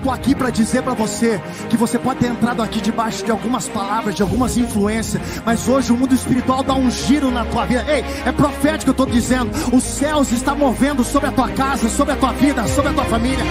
Estou aqui para dizer para você que você pode ter entrado aqui debaixo de algumas palavras, de algumas influências, mas hoje o mundo espiritual dá um giro na tua vida. Ei, é profético eu estou dizendo. Os céus estão movendo sobre a tua casa, sobre a tua vida, sobre a tua família.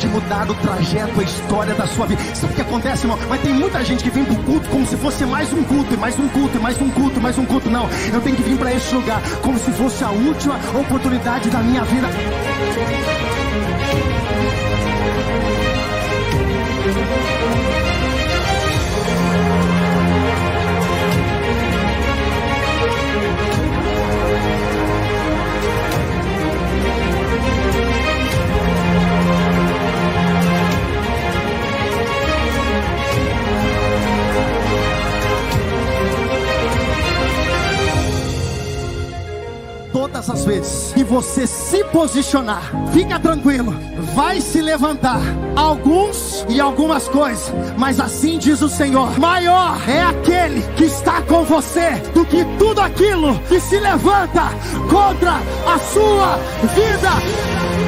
Pode mudar o trajeto, a história da sua vida. Sabe o que acontece, irmão? Mas tem muita gente que vem pro culto como se fosse mais um culto, e mais um culto, e mais um culto, mais um culto. Não, eu tenho que vir para esse lugar como se fosse a última oportunidade da minha vida. Todas as vezes que você se posicionar, fica tranquilo, vai se levantar alguns e algumas coisas, mas assim diz o Senhor: maior é aquele que está com você do que tudo aquilo que se levanta contra a sua vida.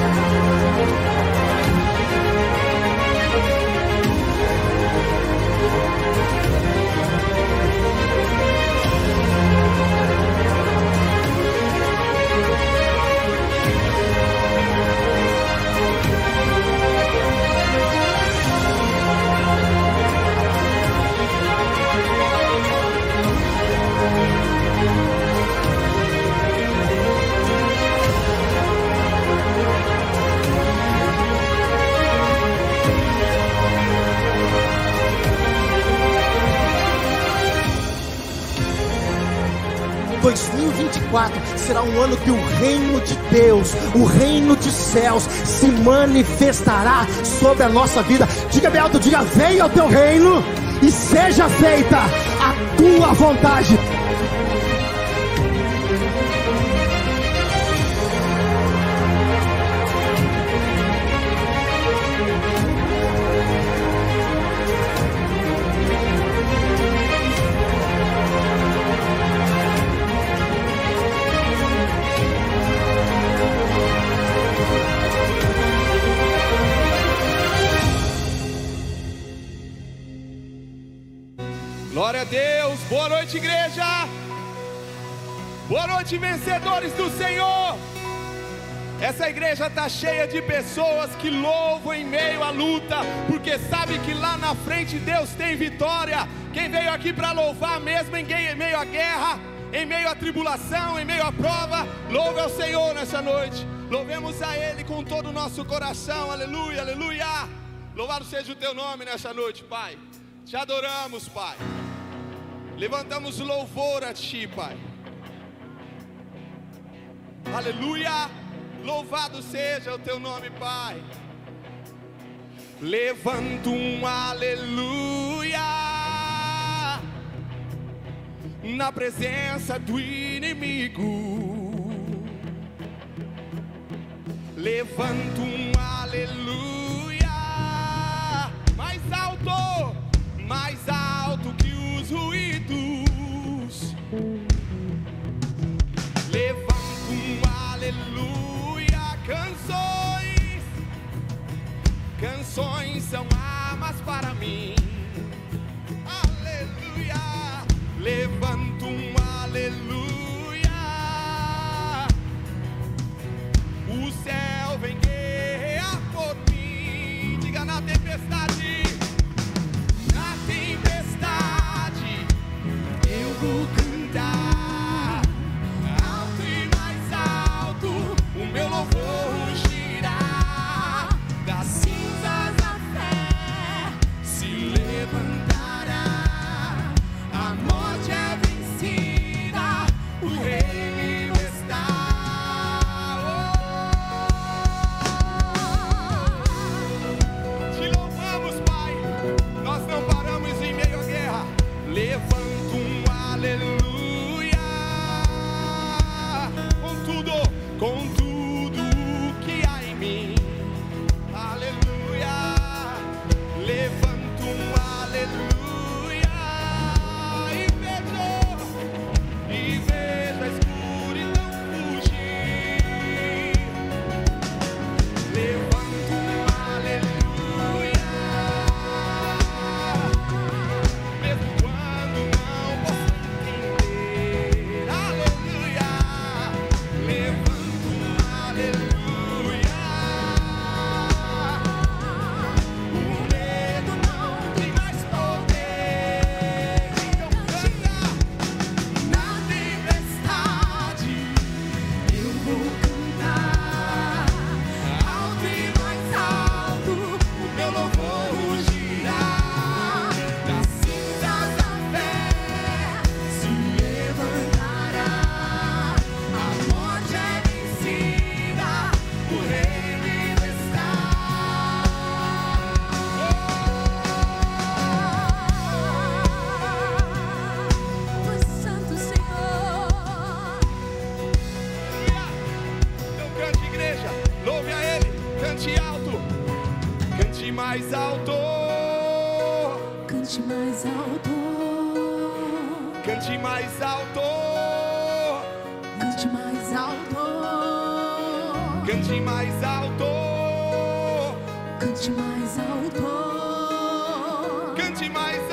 Será um ano que o reino de Deus, o reino de céus, se manifestará sobre a nossa vida. Diga bem alto, diga: venha o teu reino e seja feita a tua vontade. Boa noite, igreja. Boa noite, vencedores do Senhor. Essa igreja está cheia de pessoas que louvam em meio à luta, porque sabe que lá na frente Deus tem vitória. Quem veio aqui para louvar mesmo em meio à guerra, em meio à tribulação, em meio à prova, louve ao Senhor nessa noite. Louvemos a Ele com todo o nosso coração. Aleluia, aleluia. Louvado seja o teu nome nessa noite, Pai. Te adoramos, Pai. Levantamos louvor a Ti, Pai. Aleluia. Louvado seja o Teu nome, Pai. Levanto um aleluia na presença do inimigo. Levanto um aleluia mais alto, mais alto que os ruídos. Canções são armas para mim. Aleluia. Levanto um aleluia. O céu vem guerrear por mim. Diga na tempestade. cante mais alto. Cante mais alto.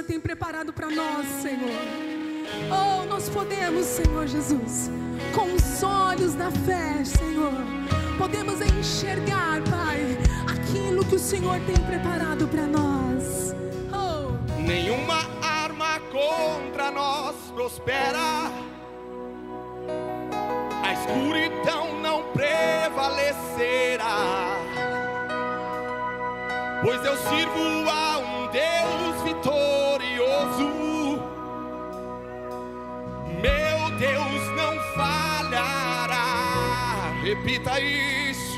Senhor tem preparado para nós, Senhor. Oh, nós podemos, Senhor Jesus, com os olhos da fé, Senhor, podemos enxergar, Pai, aquilo que o Senhor tem preparado para nós. Oh. Nenhuma arma contra nós prospera. A escuridão não prevalecerá, pois eu sirvo Repita isso.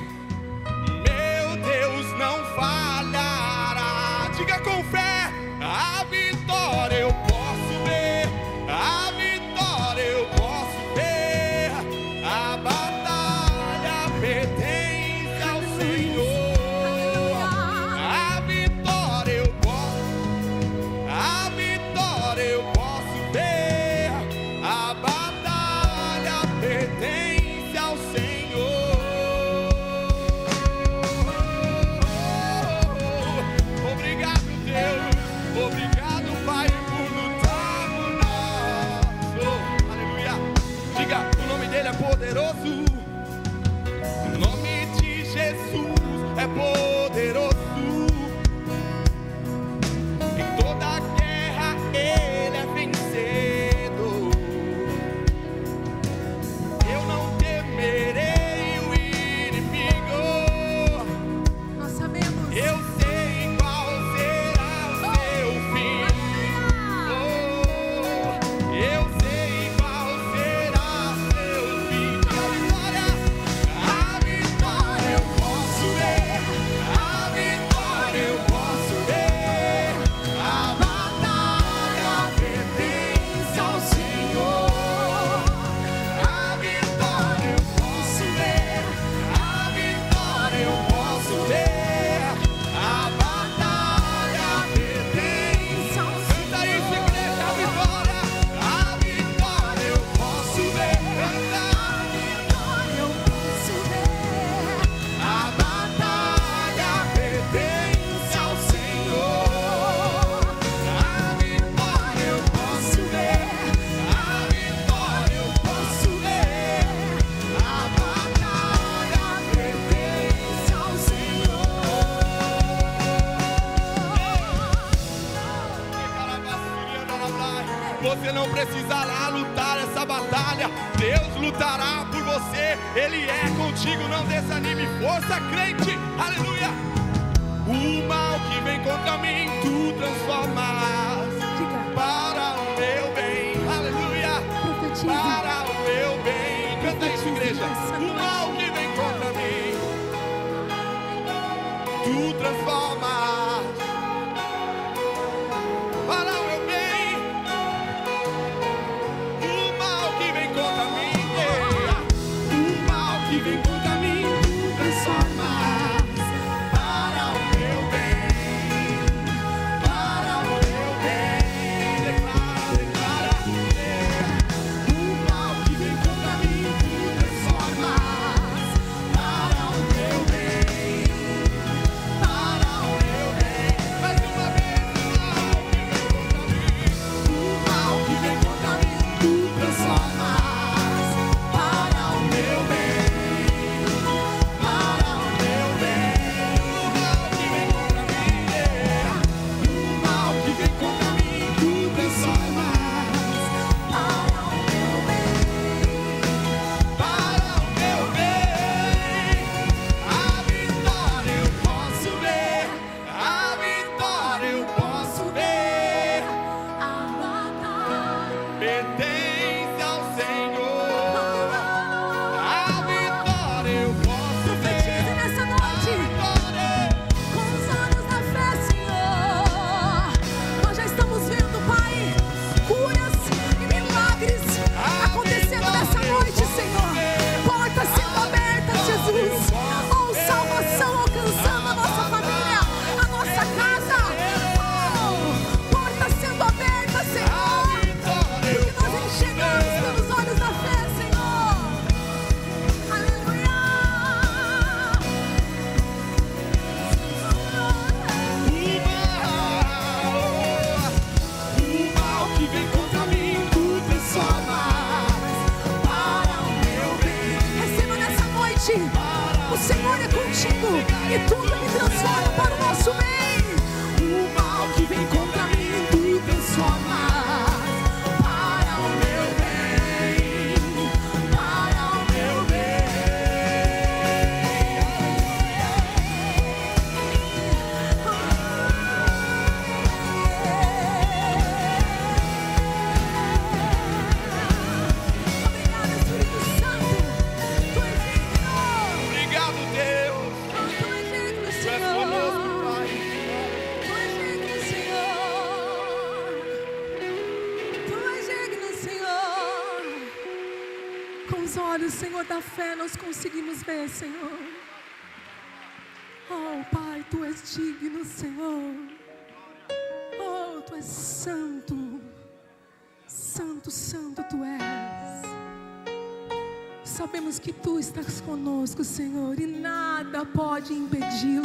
sabemos que tu estás conosco, Senhor, e nada pode impedi-lo.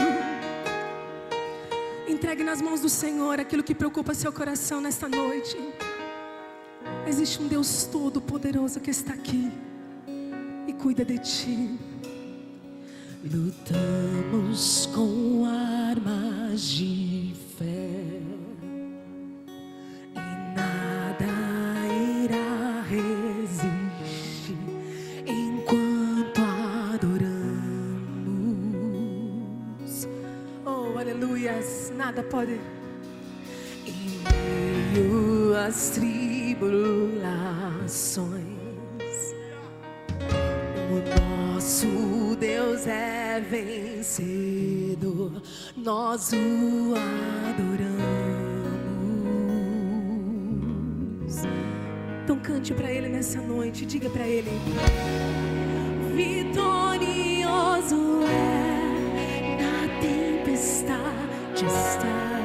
Entregue nas mãos do Senhor aquilo que preocupa seu coração nesta noite. Existe um Deus todo-poderoso que está aqui e cuida de ti. Lutamos com armas de nada pode. Em meio às tribulações, o nosso Deus é vencedor, nós o adoramos. Então cante para Ele nessa noite, diga para Ele: Vitorioso é na tempestade. just stop.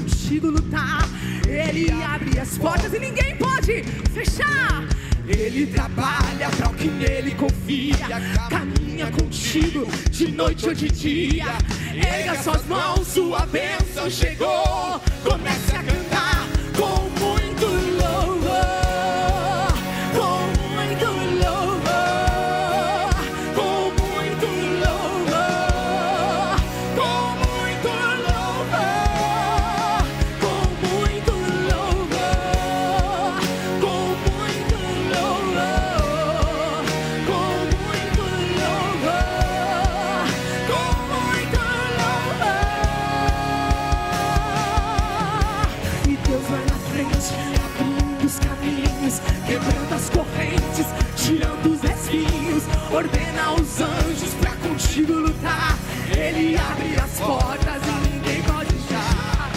Contigo lutar. Ele abre as portas e ninguém pode fechar. Ele trabalha para o que nele confia, caminha contigo de noite ou de dia. Erga suas mãos, sua bênção chegou. Comece a cantar lutar. Ele abre as portas e ninguém pode fechar.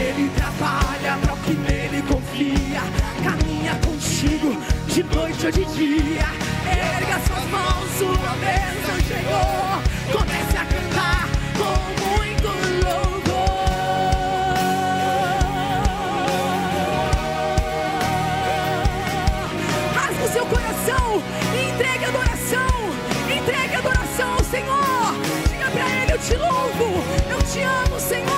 Ele trabalha para o que nele confia, caminha contigo de noite ou de dia. Eu te louvo, eu te amo, Senhor.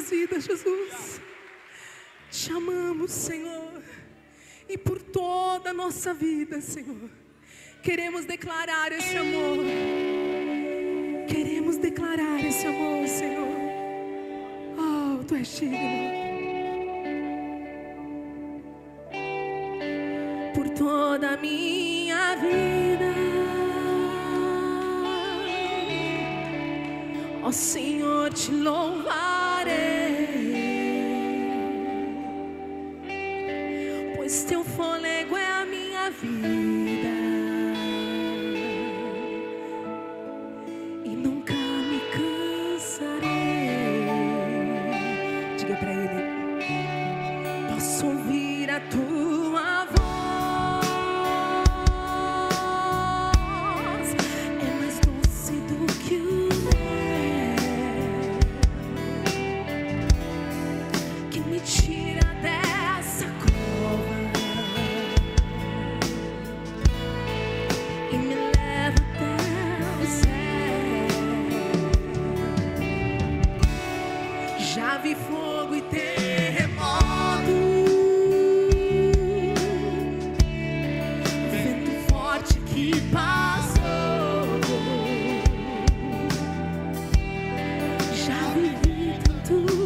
Nossas vidas, Jesus. Te amamos, Senhor, e por toda a nossa vida, Senhor, queremos declarar esse amor. Queremos declarar esse amor, Senhor. Oh, tu és digno. por toda a minha vida. Ó Senhor, te louvarei, pois teu fôlego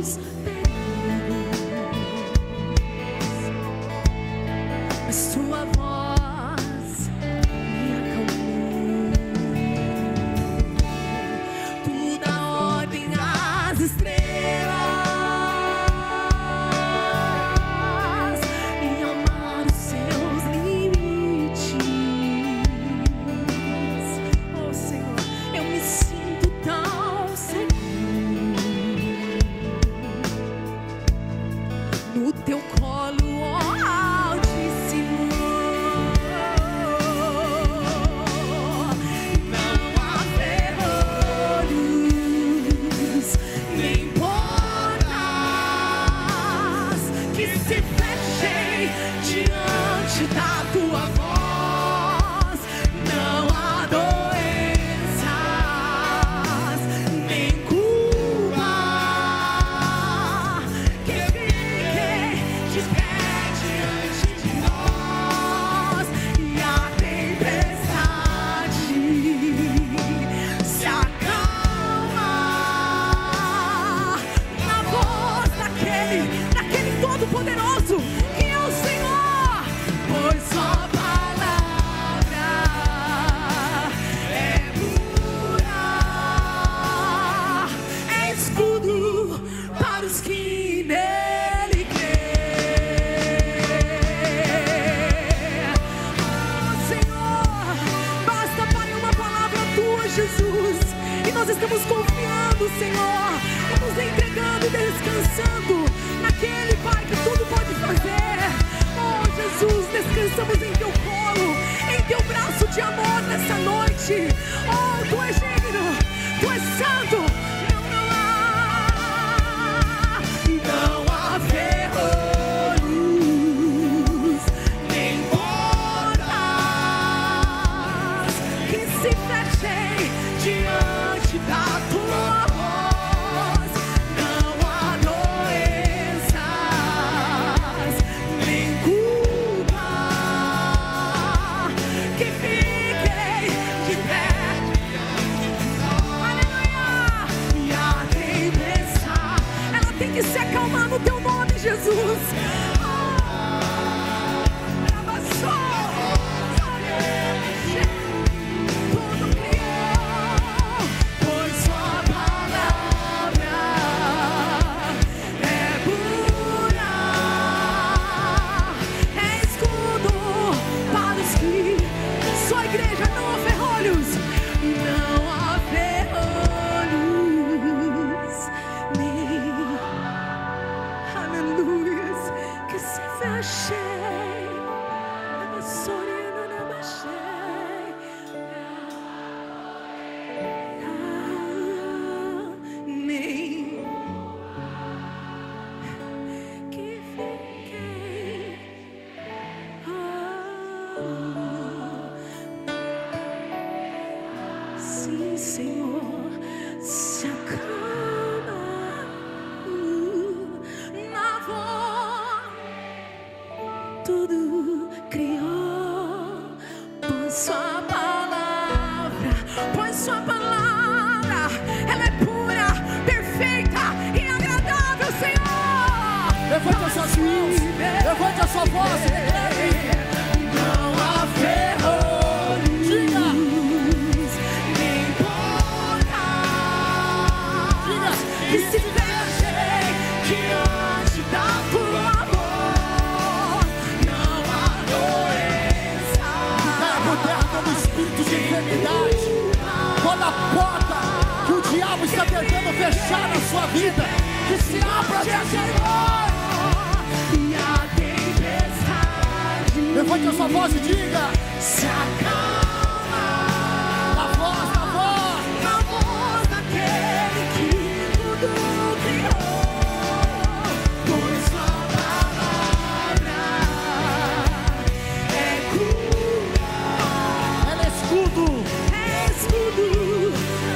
Please. Fechar na sua vida, que se abra noite. A sua voz e diga: se acalma na voz, na voz. na voz daquele que tudo criou. Pois sua palavra é cura, Ela é escudo. é escudo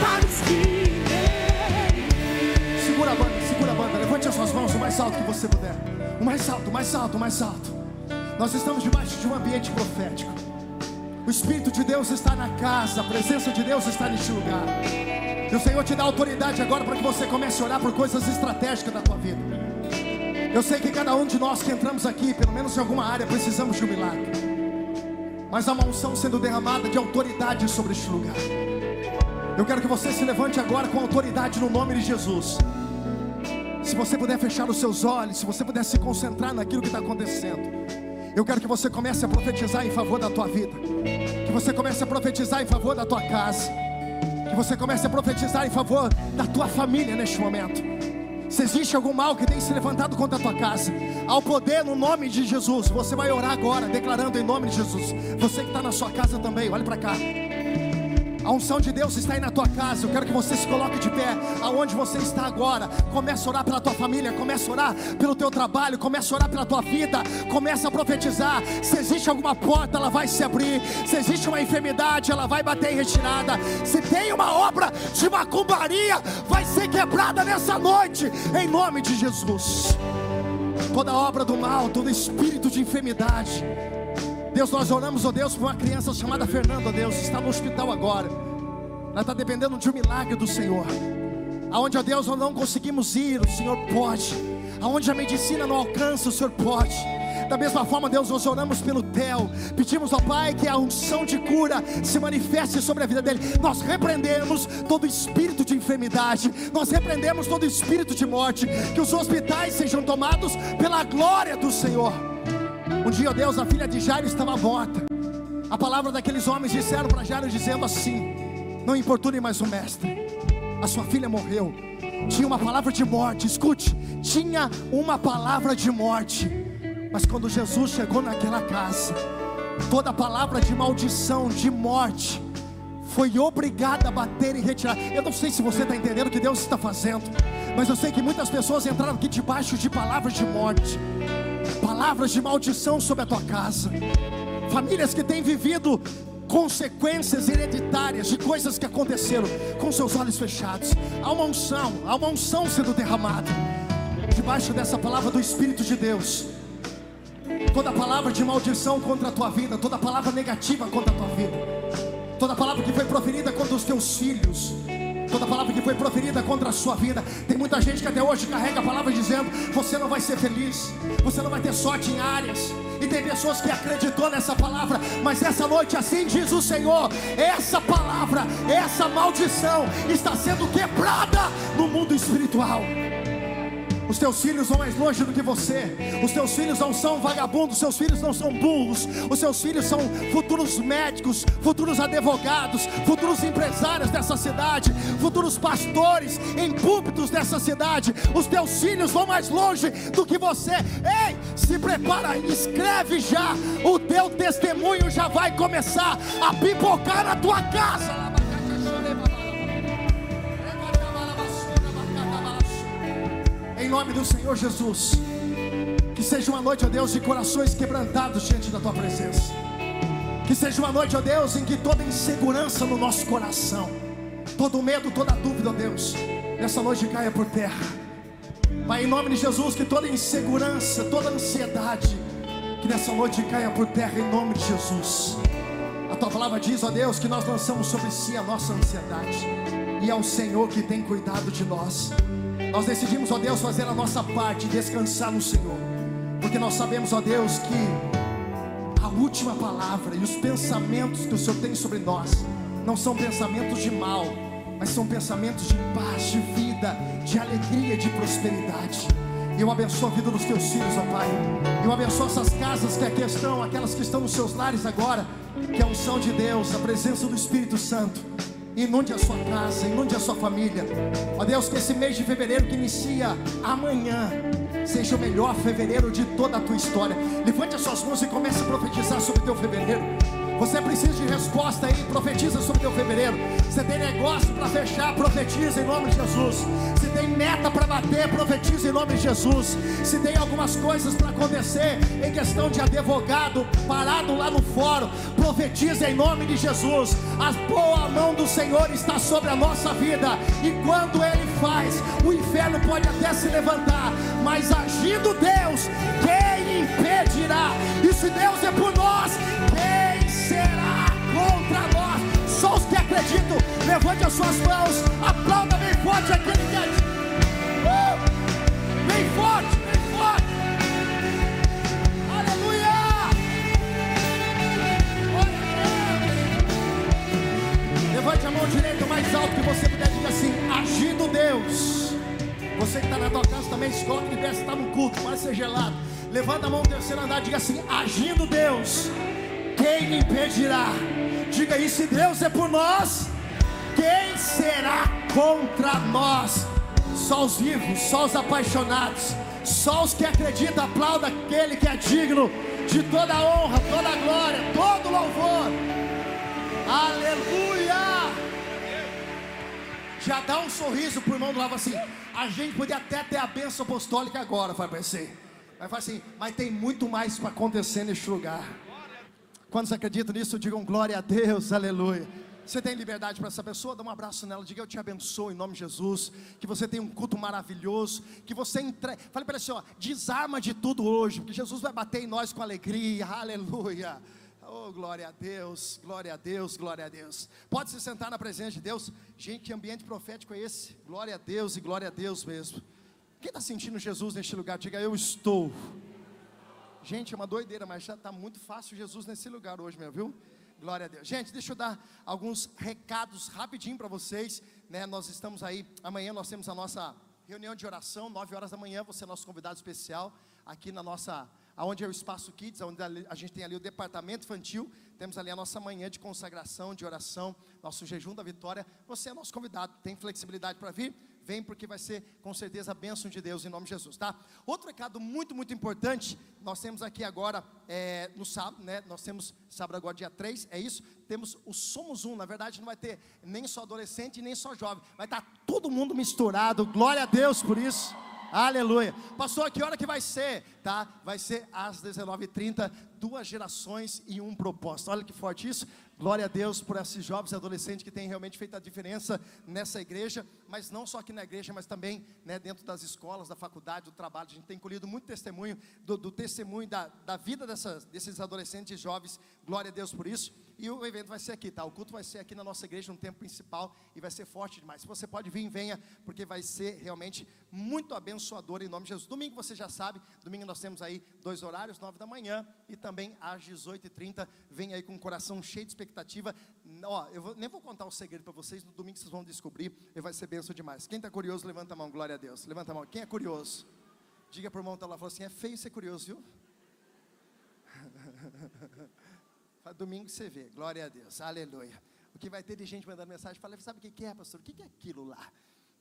para os que Segura a banda, segura a banda. Levante as suas mãos o mais alto que você puder. O mais alto, o mais alto, o mais alto. Nós estamos debaixo de um ambiente profético. O Espírito de Deus está na casa, a presença de Deus está neste lugar. E o Senhor te dá autoridade agora para que você comece a orar por coisas estratégicas da tua vida. Eu sei que cada um de nós que entramos aqui, pelo menos em alguma área, precisamos de um milagre. Mas há uma unção sendo derramada de autoridade sobre este lugar. Eu quero que você se levante agora com autoridade no nome de Jesus. Se você puder fechar os seus olhos, se você puder se concentrar naquilo que está acontecendo, eu quero que você comece a profetizar em favor da tua vida, que você comece a profetizar em favor da tua casa, que você comece a profetizar em favor da tua família neste momento. Se existe algum mal que tem se levantado contra a tua casa, ao poder no nome de Jesus, você vai orar agora, declarando em nome de Jesus. Você que está na sua casa também, olhe para cá. A unção de Deus está aí na tua casa. Eu quero que você se coloque de pé aonde você está agora. Comece a orar pela tua família, comece a orar pelo teu trabalho, comece a orar pela tua vida, comece a profetizar. Se existe alguma porta, ela vai se abrir. Se existe uma enfermidade, ela vai bater em retirada. Se tem uma obra de macumbaria, vai ser quebrada nessa noite, em nome de Jesus. Toda obra do mal, todo espírito de enfermidade. Deus, nós oramos, ó Deus, por uma criança chamada Fernanda, ó Deus, está no hospital agora. Ela está dependendo de um milagre do Senhor. Aonde, ó Deus, nós não conseguimos ir, o Senhor pode. Aonde a medicina não alcança, o Senhor pode. Da mesma forma, Deus, nós oramos pelo Theo. Pedimos ao Pai que a unção de cura se manifeste sobre a vida dele. Nós repreendemos todo espírito de enfermidade. Nós repreendemos todo espírito de morte. Que os hospitais sejam tomados pela glória do Senhor. Um dia, Deus, a filha de Jairo estava morta. A palavra daqueles homens disseram para Jairo, dizendo assim: Não importune mais o mestre, a sua filha morreu. tinha uma palavra de morte. Escute, tinha uma palavra de morte. Mas quando Jesus chegou naquela casa, toda palavra de maldição, de morte, foi obrigada a bater e retirar. Eu não sei se você está entendendo o que Deus está fazendo, mas eu sei que muitas pessoas entraram aqui debaixo de palavras de morte, palavras de maldição sobre a tua casa, famílias que têm vivido consequências hereditárias de coisas que aconteceram com seus olhos fechados. Há uma unção, há uma unção sendo derramada debaixo dessa palavra do Espírito de Deus. Toda palavra de maldição contra a tua vida, toda palavra negativa contra a tua vida, toda palavra que foi proferida contra os teus filhos, toda palavra que foi proferida contra a sua vida. Tem muita gente que até hoje carrega a palavra dizendo: você não vai ser feliz, você não vai ter sorte em áreas. E tem pessoas que acreditou nessa palavra, mas essa noite, assim diz o Senhor: essa palavra, essa maldição está sendo quebrada no mundo espiritual. Os teus filhos vão mais longe do que você. Os teus filhos não são vagabundos, os seus filhos não são burros. Os seus filhos são futuros médicos, futuros advogados, futuros empresários dessa cidade, futuros pastores em púlpitos dessa cidade. Os teus filhos vão mais longe do que você. Ei, se prepara, escreve já. O teu testemunho já vai começar a pipocar na tua casa. Em nome do Senhor Jesus. Que seja uma noite, ó Deus, de corações quebrantados diante da tua presença. Que seja uma noite, ó Deus, em que toda insegurança no nosso coração, todo medo, toda dúvida, ó Deus, nessa noite caia por terra. Pai, em nome de Jesus, que toda insegurança, toda ansiedade, que nessa noite caia por terra em nome de Jesus. A tua palavra diz, ó Deus, que nós lançamos sobre si a nossa ansiedade, e é o Senhor que tem cuidado de nós. Nós decidimos, ó Deus, fazer a nossa parte, descansar no Senhor, porque nós sabemos, ó Deus, que a última palavra e os pensamentos que o Senhor tem sobre nós não são pensamentos de mal, mas são pensamentos de paz, de vida, de alegria, de prosperidade. Eu abençoo a vida dos teus filhos, ó Pai. Eu abençoo essas casas que aqui estão, aquelas que estão nos seus lares agora, que a unção de Deus, a presença do Espírito Santo inunde a sua casa, inunde a sua família. Ó Deus, que esse mês de fevereiro que inicia amanhã seja o melhor fevereiro de toda a tua história. Levante as suas mãos e comece a profetizar sobre o teu fevereiro. Você precisa de resposta aí, profetiza sobre o teu fevereiro. Você tem negócio para fechar, profetiza em nome de Jesus. Se tem meta para bater, profetiza em nome de Jesus. Se tem algumas coisas para acontecer em questão de advogado parado lá no fórum, profetiza em nome de Jesus. A boa mão do Senhor está sobre a nossa vida. E quando Ele faz, o inferno pode até se levantar, mas agindo Deus, quem impedirá? E se Deus é por nós, quem será contra nós? Só os que acreditam, levante as suas mãos, aplauda bem forte aquele que acredita. Uh! Bem forte, bem forte. Aleluia! Levante a mão direita mais alto que você puder, diga assim: agindo Deus. Você que está na tua casa também, escolhe que deve estar no culto, vai ser gelado. Levanta a mão no terceiro andar, diga assim: agindo Deus, quem me impedirá? Diga aí, se Deus é por nós, quem será contra nós? Só os vivos, só os apaixonados, só os que acreditam, aplauda aquele que é digno de toda a honra, toda a glória, todo louvor. Aleluia! Já dá um sorriso pro irmão do lado assim. A gente podia até ter a bênção apostólica agora, vai parecer. Vai falar assim, mas tem muito mais para acontecer neste lugar. Quantos acreditam nisso, digam glória a Deus, aleluia. Você tem liberdade para essa pessoa? Dá um abraço nela, diga eu te abençoo em nome de Jesus. Que você tenha um culto maravilhoso. Que você entre... Fale para ele assim, ó, desarma de tudo hoje, porque Jesus vai bater em nós com alegria, aleluia. Oh, glória a Deus, glória a Deus, glória a Deus. Pode se sentar na presença de Deus. Gente, que ambiente profético é esse? Glória a Deus e glória a Deus mesmo. Quem está sentindo Jesus neste lugar? Diga eu estou. Gente, é uma doideira, mas já está muito fácil Jesus nesse lugar hoje, meu, viu? Glória a Deus. Gente, deixa eu dar alguns recados rapidinho para vocês. Né? Nós estamos aí, amanhã nós temos a nossa reunião de oração, 9 horas da manhã, você é nosso convidado especial aqui na nossa, aonde é o Espaço Kids, onde a gente tem ali o departamento infantil, temos ali a nossa manhã de consagração, de oração, nosso jejum da vitória. Você é nosso convidado, tem flexibilidade para vir? Vem porque vai ser com certeza a bênção de Deus em nome de Jesus, tá? Outro recado muito, muito importante, nós temos aqui agora é, no sábado, né? Nós temos sábado agora dia 3, é isso? Temos o Somos Um, na verdade não vai ter nem só adolescente nem só jovem, vai estar todo mundo misturado, glória a Deus por isso. Aleluia. Pastor, que hora que vai ser? Tá? Vai ser às 19h30, duas gerações e um propósito. Olha que forte isso. Glória a Deus por esses jovens e adolescentes que têm realmente feito a diferença nessa igreja, mas não só aqui na igreja, mas também né, dentro das escolas, da faculdade, do trabalho. A gente tem colhido muito testemunho do, do testemunho da, da vida dessas, desses adolescentes e jovens. Glória a Deus por isso. E o evento vai ser aqui, tá? O culto vai ser aqui na nossa igreja no tempo principal e vai ser forte demais. Se você pode vir, venha, porque vai ser realmente muito abençoador em nome de Jesus. Domingo você já sabe, domingo nós temos aí dois horários, nove da manhã e também às 18h30. Vem aí com o coração cheio de expectativa. Ó, eu vou- nem vou contar o segredo para vocês, no domingo vocês vão descobrir e vai ser benção demais. Quem está curioso, levanta a mão, glória a Deus. Levanta a mão. Quem é curioso? Diga para o irmão que está lá, fala assim: é feio ser curioso, viu? Domingo você vê, glória a Deus, aleluia. O que vai ter de gente mandando mensagem, fala, sabe o que é, pastor? O que é aquilo lá?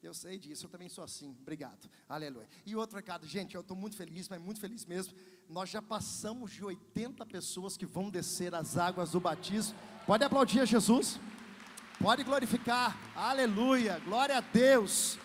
Eu sei disso, eu também sou assim, obrigado, aleluia. E outro recado, gente, eu estou muito feliz, mas muito feliz mesmo. Nós já passamos de 80 pessoas que vão descer as águas do batismo. Pode aplaudir a Jesus, pode glorificar, aleluia, glória a Deus.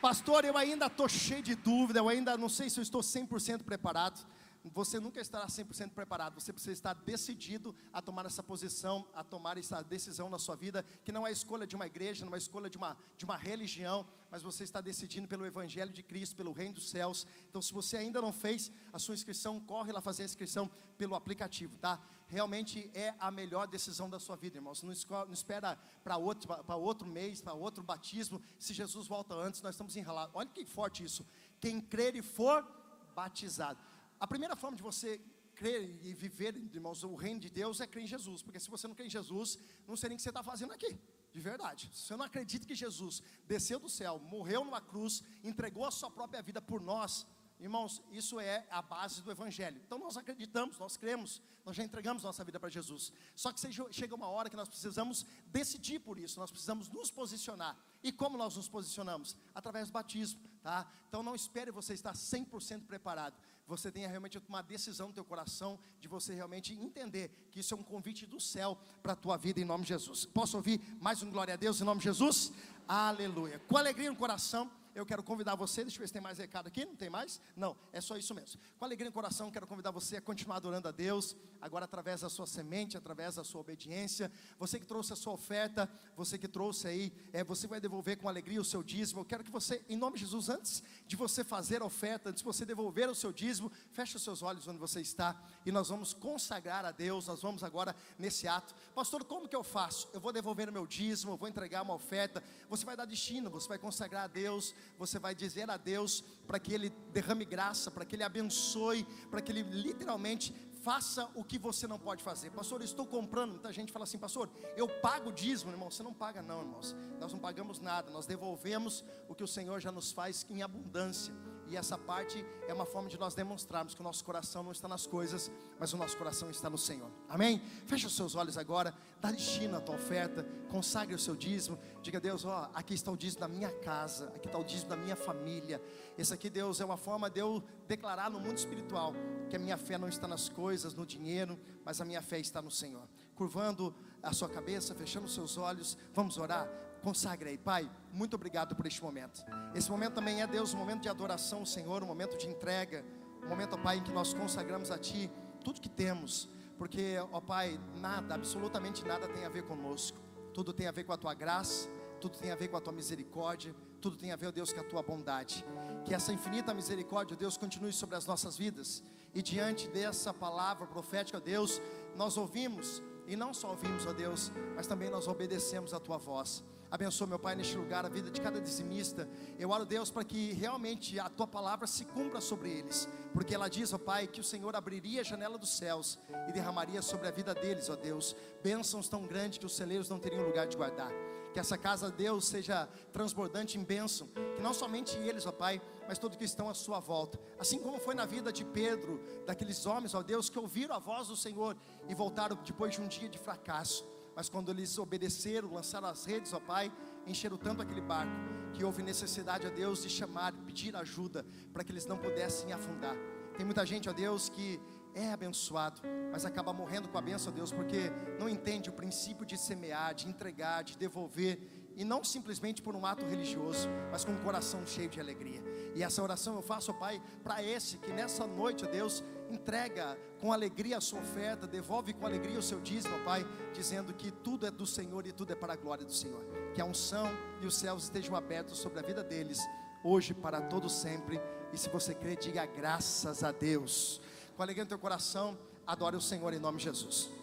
Pastor, eu ainda estou cheio de dúvida, eu ainda não sei se eu estou 100% preparado. Você nunca estará 100% preparado, você precisa estar decidido a tomar essa posição, a tomar essa decisão na sua vida, que não é escolha de uma igreja, não é escolha de uma, de uma religião, mas você está decidindo pelo Evangelho de Cristo, pelo Reino dos Céus. Então, se você ainda não fez a sua inscrição, corre lá fazer a inscrição pelo aplicativo, tá? Realmente é a melhor decisão da sua vida, irmãos. Não, não espera para outro, outro mês, para outro batismo. Se Jesus volta antes, nós estamos enrolados. Olha que forte isso. Quem crer e for batizado. A primeira forma de você crer e viver, irmãos, o reino de Deus é crer em Jesus. Porque se você não crê em Jesus, não sei nem o que você está fazendo aqui. De verdade. Se você não acredita que Jesus desceu do céu, morreu numa cruz, entregou a sua própria vida por nós, Irmãos, isso é a base do Evangelho. Então nós acreditamos, nós cremos, nós já entregamos nossa vida para Jesus. Só que chega uma hora que nós precisamos decidir por isso, nós precisamos nos posicionar. E como nós nos posicionamos? Através do batismo, tá? Então não espere você estar 100% preparado. Você tenha realmente uma decisão no teu coração de você realmente entender que isso é um convite do céu para a tua vida em nome de Jesus. Posso ouvir mais um glória a Deus em nome de Jesus? Aleluia. Com alegria no coração, eu quero convidar você, deixa eu ver se tem mais recado aqui, não tem mais? Não, é só isso mesmo. Com alegria no coração, quero convidar você a continuar adorando a Deus, agora através da sua semente, através da sua obediência. Você que trouxe a sua oferta, você que trouxe aí, é, você vai devolver com alegria o seu dízimo. Eu quero que você, em nome de Jesus, antes de você fazer a oferta, antes de você devolver o seu dízimo, feche os seus olhos onde você está e nós vamos consagrar a Deus. Nós vamos agora nesse ato. Pastor, como que eu faço? Eu vou devolver o meu dízimo, eu vou entregar uma oferta. Você vai dar destino, você vai consagrar a Deus, você vai dizer a Deus para que Ele derrame graça, para que Ele abençoe, para que Ele literalmente faça o que você não pode fazer. Pastor, eu estou comprando. Muita gente fala assim, pastor, eu pago o dízimo, irmão. Você não paga, não, irmãos. Nós não pagamos nada, nós devolvemos o que o Senhor já nos faz em abundância. E essa parte é uma forma de nós demonstrarmos que o nosso coração não está nas coisas, mas o nosso coração está no Senhor. Amém? Feche os seus olhos agora, dá destino à tua oferta, consagre o seu dízimo. Diga a Deus: ó, aqui está o dízimo da minha casa, aqui está o dízimo da minha família. Esse aqui, Deus, é uma forma de eu declarar no mundo espiritual que a minha fé não está nas coisas, no dinheiro, mas a minha fé está no Senhor. Curvando a sua cabeça, fechando os seus olhos, vamos orar. Consagre aí, Pai, muito obrigado por este momento. Esse momento também é, Deus, um momento de adoração, Senhor, um momento de entrega, um momento, ó Pai, em que nós consagramos a Ti tudo que temos, porque, ó Pai, nada, absolutamente nada tem a ver conosco, tudo tem a ver com a Tua graça, tudo tem a ver com a Tua misericórdia, tudo tem a ver, ó Deus, com a Tua bondade. Que essa infinita misericórdia, ó Deus, continue sobre as nossas vidas, e diante dessa palavra profética, ó Deus, nós ouvimos, e não só ouvimos, ó Deus, mas também nós obedecemos a Tua voz. Abençoa, meu Pai, neste lugar, a vida de cada dizimista. Eu oro, Deus, para que realmente a Tua palavra se cumpra sobre eles. Porque ela diz, ó Pai, que o Senhor abriria a janela dos céus e derramaria sobre a vida deles, ó Deus, bênçãos tão grandes que os celeiros não teriam lugar de guardar. Que essa casa, Deus, seja transbordante em bênção. Que não somente eles, ó Pai, mas todos que estão à sua volta. Assim como foi na vida de Pedro, daqueles homens, ó Deus, que ouviram a voz do Senhor e voltaram depois de um dia de fracasso. Mas quando eles obedeceram, lançaram as redes, ó Pai, encheram tanto aquele barco que houve necessidade, ó Deus, de chamar, pedir ajuda para que eles não pudessem afundar. Tem muita gente, ó Deus, que é abençoado, mas acaba morrendo com a benção, ó Deus, porque não entende o princípio de semear, de entregar, de devolver, e não simplesmente por um ato religioso, mas com um coração cheio de alegria. E essa oração eu faço, Pai, para esse que nessa noite, Deus, entrega com alegria a sua oferta, devolve com alegria o seu dízimo, Pai, dizendo que tudo é do Senhor e tudo é para a glória do Senhor. Que a unção e os céus estejam abertos sobre a vida deles, hoje para todo sempre. E se você crê, diga graças a Deus. Com alegria no teu coração, adore o Senhor em nome de Jesus.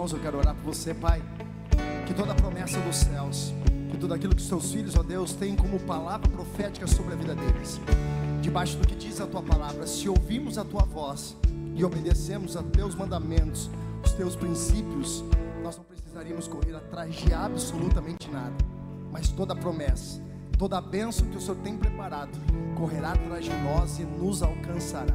Mãos. Eu quero orar por você, Pai. Que toda a promessa dos céus, que tudo aquilo que os seus filhos, ó Deus, têm como palavra profética sobre a vida deles. Debaixo do que diz a tua palavra, se ouvimos a tua voz e obedecemos a teus mandamentos, os teus princípios, nós não precisaríamos correr atrás de absolutamente nada. Mas toda a promessa, toda a bênção que o Senhor tem preparado, correrá atrás de nós e nos alcançará.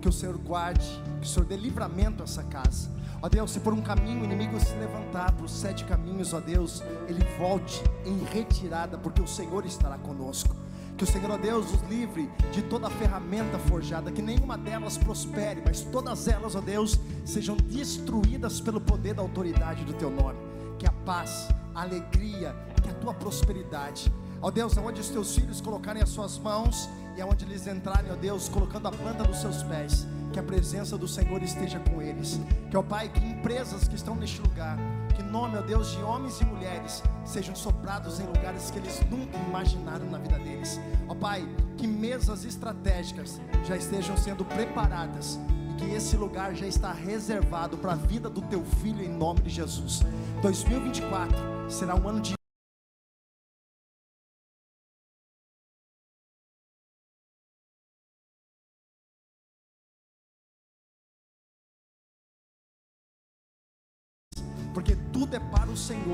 que o Senhor guarde, que o Senhor dê livramento a essa casa. Ó Deus, se por um caminho o inimigo se levantar para os sete caminhos, ó Deus, ele volte em retirada, porque o Senhor estará conosco. Que o Senhor, ó Deus, nos livre de toda ferramenta forjada, que nenhuma delas prospere, mas todas elas, ó Deus, sejam destruídas pelo poder da autoridade do Teu nome. Que a paz, a alegria, que a Tua prosperidade, ó Deus, aonde os Teus filhos colocarem as suas mãos e aonde eles entrarem, ó Deus, colocando a planta dos seus pés, que a presença do Senhor esteja com eles. Que, ó Pai, que empresas que estão neste lugar, que nome, ó Deus, de homens e mulheres sejam soprados em lugares que eles nunca imaginaram na vida deles. Ó Pai, que mesas estratégicas já estejam sendo preparadas e que esse lugar já está reservado para a vida do teu filho em nome de Jesus. 2024 será um ano de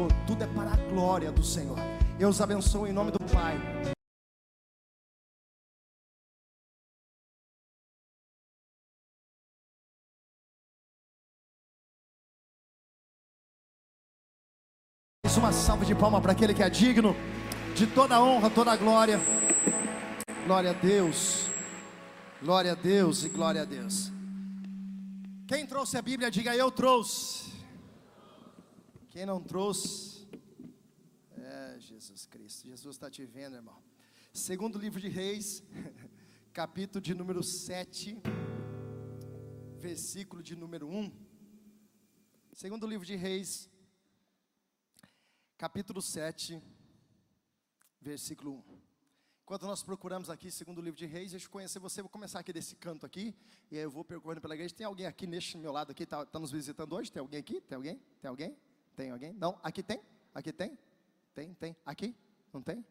Senhor, tudo é para a glória do Senhor. Eu os abençoo em nome do Pai. Uma salva de palma para aquele que é digno de toda a honra, toda a glória. Glória a Deus. Glória a Deus e glória a Deus. Quem trouxe a Bíblia, diga eu trouxe. Quem não trouxe, é Jesus Cristo. Jesus está te vendo, irmão. Segundo livro de Reis, capítulo de número 7, versículo de número 1. Segundo livro de Reis, capítulo 7, versículo 1. Enquanto nós procuramos aqui, segundo o livro de Reis, deixa eu conhecer você, vou começar aqui desse canto aqui, e aí eu vou percorrendo pela igreja. Tem alguém aqui neste meu lado aqui, está tá nos visitando hoje? Tem alguém aqui? Tem alguém? Tem alguém? Tem alguém? Não? Aqui tem? Aqui tem? Tem, tem. Aqui? Não tem?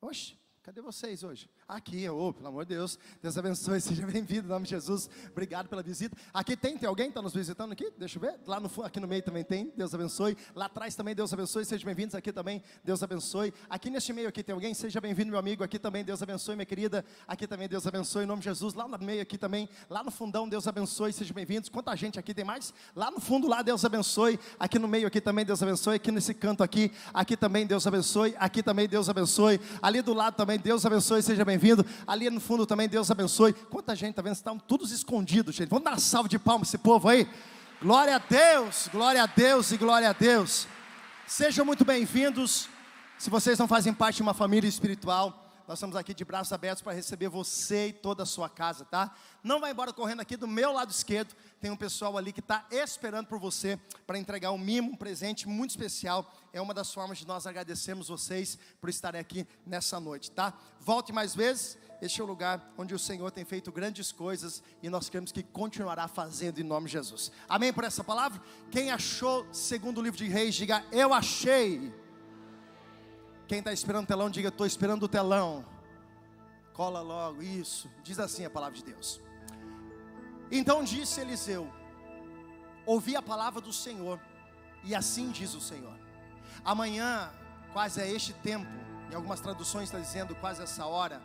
Oxe, cadê vocês hoje? Aqui, oh, pelo amor de Deus. Deus abençoe, seja bem-vindo em nome de Jesus. Obrigado pela visita. Aqui tem, tem alguém que está nos visitando aqui? Deixa eu ver. Lá no aqui no meio também tem. Deus abençoe. Lá atrás também, Deus abençoe. Sejam bem-vindos aqui também. Deus abençoe. Aqui neste meio aqui tem alguém? Seja bem-vindo, meu amigo. Aqui também, Deus abençoe, minha querida. Aqui também, Deus abençoe, em nome de Jesus. Lá no meio aqui também. Lá no fundão, Deus abençoe. Sejam bem-vindos. Quanta gente aqui tem mais? Lá no fundo, lá, Deus abençoe. Aqui no meio aqui também, Deus abençoe. Aqui nesse canto aqui. Aqui também, Deus abençoe. Aqui também, Deus abençoe. Ali do lado também, Deus abençoe. Seja bem-vindo. Ali no fundo também, Deus abençoe. Quanta gente, tá vendo? Estão todos escondidos, gente. Vamos dar uma salva de palmas esse povo aí. Glória a Deus, glória a Deus e glória a Deus. Sejam muito bem-vindos. Se vocês não fazem parte de uma família espiritual, nós estamos aqui de braços abertos para receber você e toda a sua casa, tá? Não vai embora correndo aqui do meu lado esquerdo. Tem um pessoal ali que está esperando por você para entregar um mimo, um presente muito especial. É uma das formas de nós agradecermos vocês por estarem aqui nessa noite, tá? Volte mais vezes. Este é o lugar onde o Senhor tem feito grandes coisas e nós queremos que continuará fazendo em nome de Jesus. Amém por essa palavra? Quem achou, segundo o livro de Reis, diga eu achei. Quem está esperando o telão, diga estou esperando o telão. Cola logo, isso. Diz assim a palavra de Deus. Então disse Eliseu: Ouvi a palavra do Senhor, e assim diz o Senhor. Amanhã, quase a este tempo, em algumas traduções está dizendo quase essa hora,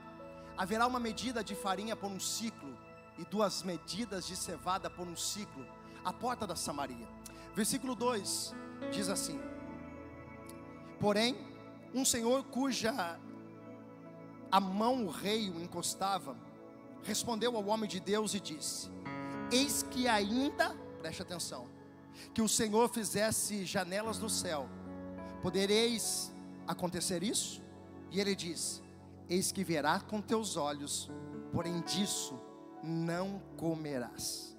haverá uma medida de farinha por um ciclo e duas medidas de cevada por um ciclo, à porta da Samaria. Versículo 2 diz assim: Porém, um senhor cuja a mão o rei o encostava, respondeu ao homem de Deus e disse: Eis que ainda, preste atenção, que o Senhor fizesse janelas no céu, podereis acontecer isso? E ele diz: Eis que verá com teus olhos, porém disso não comerás.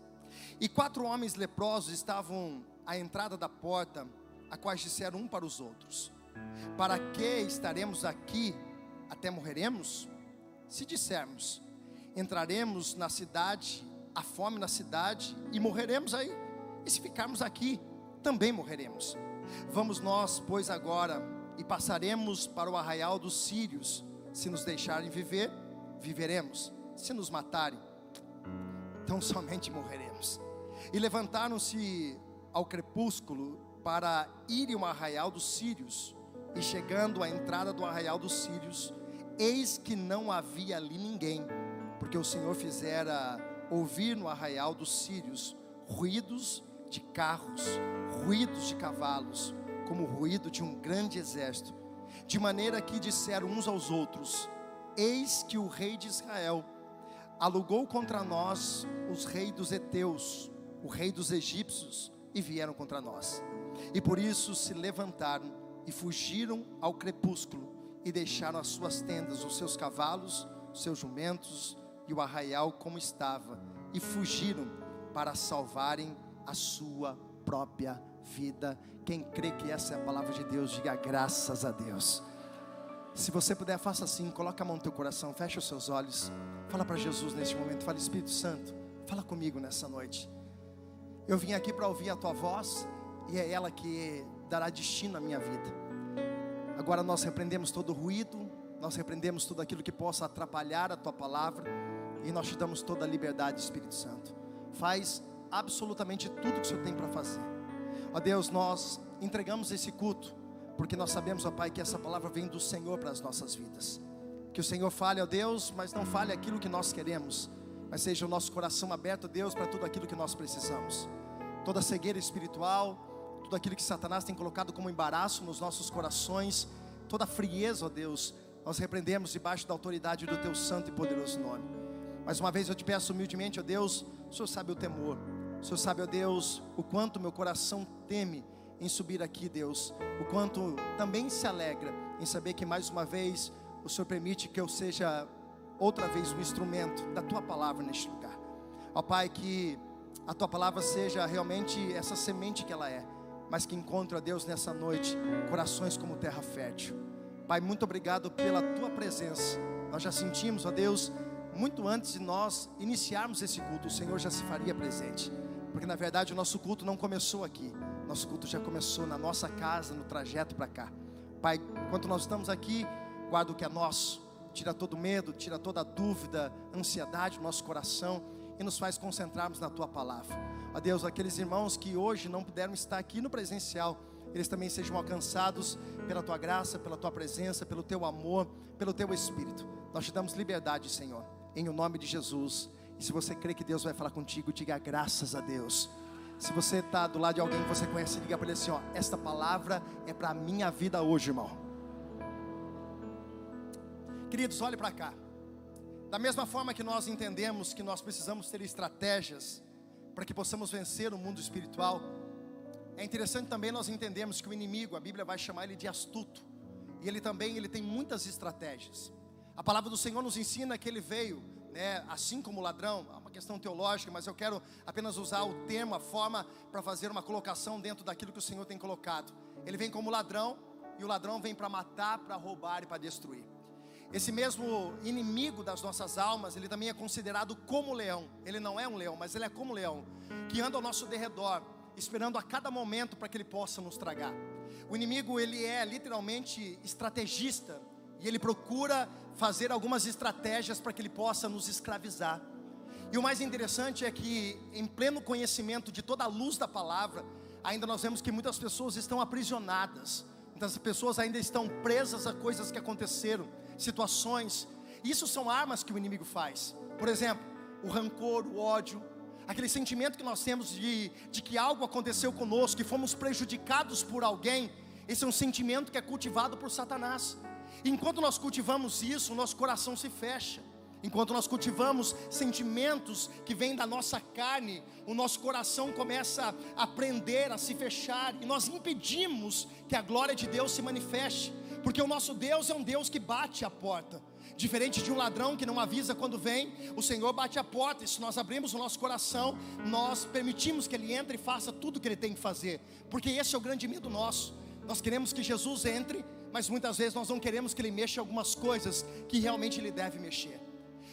E quatro homens leprosos estavam à entrada da porta, a quais disseram um para os outros: Para que estaremos aqui até morreremos? Se dissermos, entraremos na cidade, a fome na cidade e morreremos aí. E se ficarmos aqui, também morreremos. Vamos nós, pois, agora e passaremos para o arraial dos sírios. Se nos deixarem viver, viveremos. Se nos matarem, então somente morreremos. E levantaram-se ao crepúsculo para irem ao arraial dos sírios. E chegando à entrada do arraial dos sírios, eis que não havia ali ninguém, porque o Senhor fizera ouvir no arraial dos sírios ruídos de carros, ruídos de cavalos, como o ruído de um grande exército, de maneira que disseram uns aos outros: Eis que o rei de Israel alugou contra nós os reis dos heteus, o rei dos egípcios, e vieram contra nós. E por isso se levantaram e fugiram ao crepúsculo e deixaram as suas tendas, os seus cavalos, os seus jumentos e o arraial como estava, e fugiram para salvarem a sua própria vida. Quem crê que essa é a palavra de Deus, diga graças a Deus. Se você puder, faça assim, coloca a mão no teu coração, fecha os seus olhos, fala para Jesus neste momento, fala Espírito Santo, fala comigo nessa noite. Eu vim aqui para ouvir a tua voz e é ela que dará destino à minha vida. Agora nós repreendemos todo ruído, nós repreendemos tudo aquilo que possa atrapalhar a tua palavra e nós te damos toda a liberdade, Espírito Santo. Faz absolutamente tudo que o Senhor tem para fazer. Ó Deus, nós entregamos esse culto porque nós sabemos, ó Pai, que essa palavra vem do Senhor para as nossas vidas. Que o Senhor fale, ó Deus, mas não fale aquilo que nós queremos, mas seja o nosso coração aberto, Deus, para tudo aquilo que nós precisamos. Toda cegueira espiritual, tudo aquilo que Satanás tem colocado como embaraço nos nossos corações, toda frieza, ó Deus, nós repreendemos debaixo da autoridade do Teu santo e poderoso nome. Mais uma vez eu te peço humildemente, ó Deus, o Senhor sabe o temor, o Senhor sabe, ó Deus, o quanto meu coração teme em subir aqui, Deus, o quanto também se alegra em saber que mais uma vez o Senhor permite que eu seja outra vez um instrumento da tua palavra neste lugar. Ó Pai, que a tua palavra seja realmente essa semente que ela é, mas que encontre, ó Deus, nessa noite, corações como terra fértil. Pai, muito obrigado pela tua presença. Nós já sentimos, ó Deus, muito antes de nós iniciarmos esse culto, o Senhor já se faria presente. Porque na verdade o nosso culto não começou aqui. Nosso culto já começou na nossa casa, no trajeto para cá. Pai, enquanto nós estamos aqui, guarda o que é nosso. Tira todo medo, tira toda dúvida, ansiedade do nosso coração e nos faz concentrarmos na tua palavra. Ó Deus, aqueles irmãos que hoje não puderam estar aqui no presencial, eles também sejam alcançados pela tua graça, pela tua presença, pelo teu amor, pelo teu espírito. Nós te damos liberdade, Senhor, em o nome de Jesus. E se você crê que Deus vai falar contigo, diga graças a Deus. Se você está do lado de alguém que você conhece, diga para ele assim: ó, esta palavra é para a minha vida hoje, irmão. Queridos, olhe para cá. Da mesma forma que nós entendemos que nós precisamos ter estratégias para que possamos vencer o mundo espiritual, é interessante também nós entendemos que o inimigo, a Bíblia vai chamar ele de astuto, e ele também ele tem muitas estratégias. A palavra do Senhor nos ensina que ele veio, né, assim como ladrão, é uma questão teológica, mas eu quero apenas usar o termo, a forma para fazer uma colocação dentro daquilo que o Senhor tem colocado. Ele vem como ladrão, e o ladrão vem para matar, para roubar e para destruir. Esse mesmo inimigo das nossas almas, ele também é considerado como leão. Ele não é um leão, mas ele é como leão, que anda ao nosso derredor, esperando a cada momento para que ele possa nos tragar. O inimigo, ele é literalmente estrategista, e ele procura fazer algumas estratégias para que ele possa nos escravizar. E o mais interessante é que, em pleno conhecimento de toda a luz da palavra, ainda nós vemos que muitas pessoas estão aprisionadas, muitas pessoas ainda estão presas a coisas que aconteceram, situações. Isso são armas que o inimigo faz. Por exemplo, o rancor, o ódio, aquele sentimento que nós temos de, de que algo aconteceu conosco, que fomos prejudicados por alguém. Esse é um sentimento que é cultivado por Satanás. Enquanto nós cultivamos isso, o nosso coração se fecha. Enquanto nós cultivamos sentimentos que vêm da nossa carne, o nosso coração começa a prender, a se fechar, e nós impedimos que a glória de Deus se manifeste, porque o nosso Deus é um Deus que bate a porta. Diferente de um ladrão que não avisa quando vem, o Senhor bate a porta, e se nós abrimos o nosso coração, nós permitimos que Ele entre e faça tudo o que Ele tem que fazer, porque esse é o grande medo nosso. Nós queremos que Jesus entre, mas muitas vezes nós não queremos que Ele mexa algumas coisas que realmente Ele deve mexer.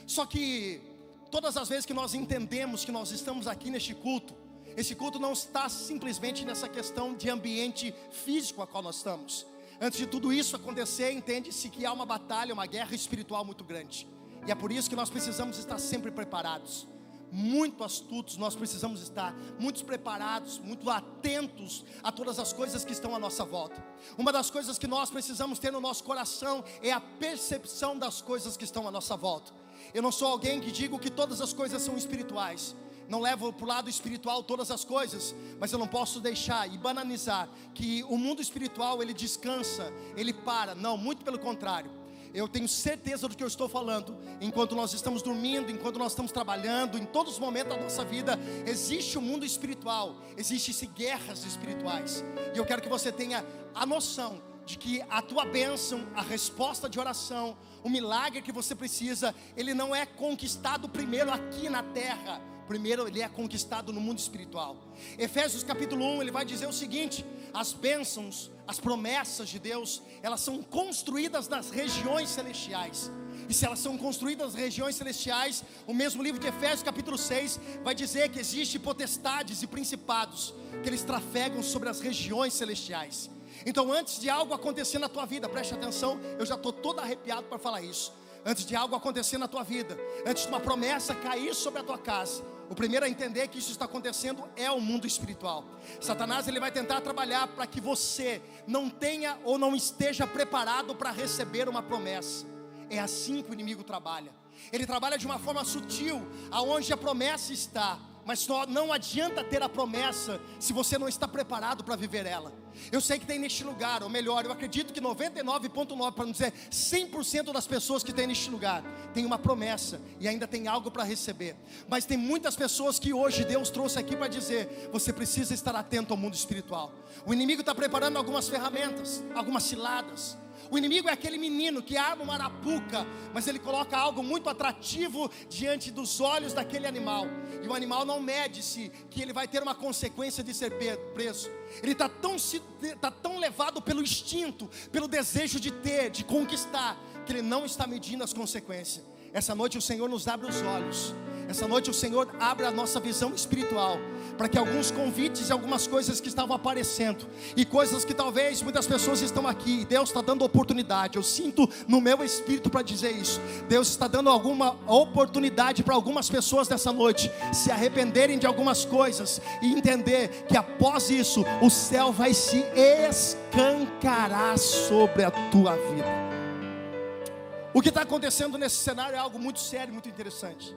Só que todas as vezes que nós entendemos que nós estamos aqui neste culto, esse culto não está simplesmente nessa questão de ambiente físico a qual nós estamos. Antes de tudo isso acontecer, entende-se que há uma batalha, uma guerra espiritual muito grande. E é por isso que nós precisamos estar sempre preparados. Muito astutos, nós precisamos estar muito preparados, muito atentos a todas as coisas que estão à nossa volta. Uma das coisas que nós precisamos ter no nosso coração é a percepção das coisas que estão à nossa volta. Eu não sou alguém que digo que todas as coisas são espirituais. Não levo para o lado espiritual todas as coisas, mas eu não posso deixar e banalizar que o mundo espiritual ele descansa, ele para. Não, muito pelo contrário. Eu tenho certeza do que eu estou falando. Enquanto nós estamos dormindo, enquanto nós estamos trabalhando, em todos os momentos da nossa vida, existe o um mundo espiritual, existem guerras espirituais. E eu quero que você tenha a noção de que a tua bênção, a resposta de oração, o milagre que você precisa, ele não é conquistado primeiro aqui na terra, primeiro ele é conquistado no mundo espiritual. Efésios capítulo 1, ele vai dizer o seguinte: as bênçãos, as promessas de Deus, elas são construídas nas regiões celestiais. E se elas são construídas nas regiões celestiais, o mesmo livro de Efésios, capítulo 6, vai dizer que existe potestades e principados que eles trafegam sobre as regiões celestiais. Então, antes de algo acontecer na tua vida, preste atenção, eu já estou todo arrepiado para falar isso. Antes de algo acontecer na tua vida, antes de uma promessa cair sobre a tua casa, o primeiro a entender que isso está acontecendo é o mundo espiritual. Satanás ele vai tentar trabalhar para que você não tenha ou não esteja preparado para receber uma promessa. É assim que o inimigo trabalha. Ele trabalha de uma forma sutil, aonde a promessa está, mas não adianta ter a promessa se você não está preparado para viver ela. Eu sei que tem neste lugar, ou melhor, eu acredito que 99,9, para não dizer 100% das pessoas que tem neste lugar, tem uma promessa e ainda tem algo para receber. Mas tem muitas pessoas que hoje Deus trouxe aqui para dizer: você precisa estar atento ao mundo espiritual. O inimigo está preparando algumas ferramentas, algumas ciladas. O inimigo é aquele menino que arma uma arapuca, mas ele coloca algo muito atrativo diante dos olhos daquele animal. E o animal não mede-se que ele vai ter uma consequência de ser preso. Ele está tão, tá tão levado pelo instinto, pelo desejo de ter, de conquistar, que ele não está medindo as consequências. Essa noite o Senhor nos abre os olhos. Essa noite o Senhor abre a nossa visão espiritual para que alguns convites e algumas coisas que estavam aparecendo e coisas que talvez muitas pessoas estão aqui, Deus está dando oportunidade. Eu sinto no meu espírito para dizer isso. Deus está dando alguma oportunidade para algumas pessoas nessa noite se arrependerem de algumas coisas e entender que após isso o céu vai se escancarar sobre a tua vida. O que está acontecendo nesse cenário é algo muito sério, muito interessante.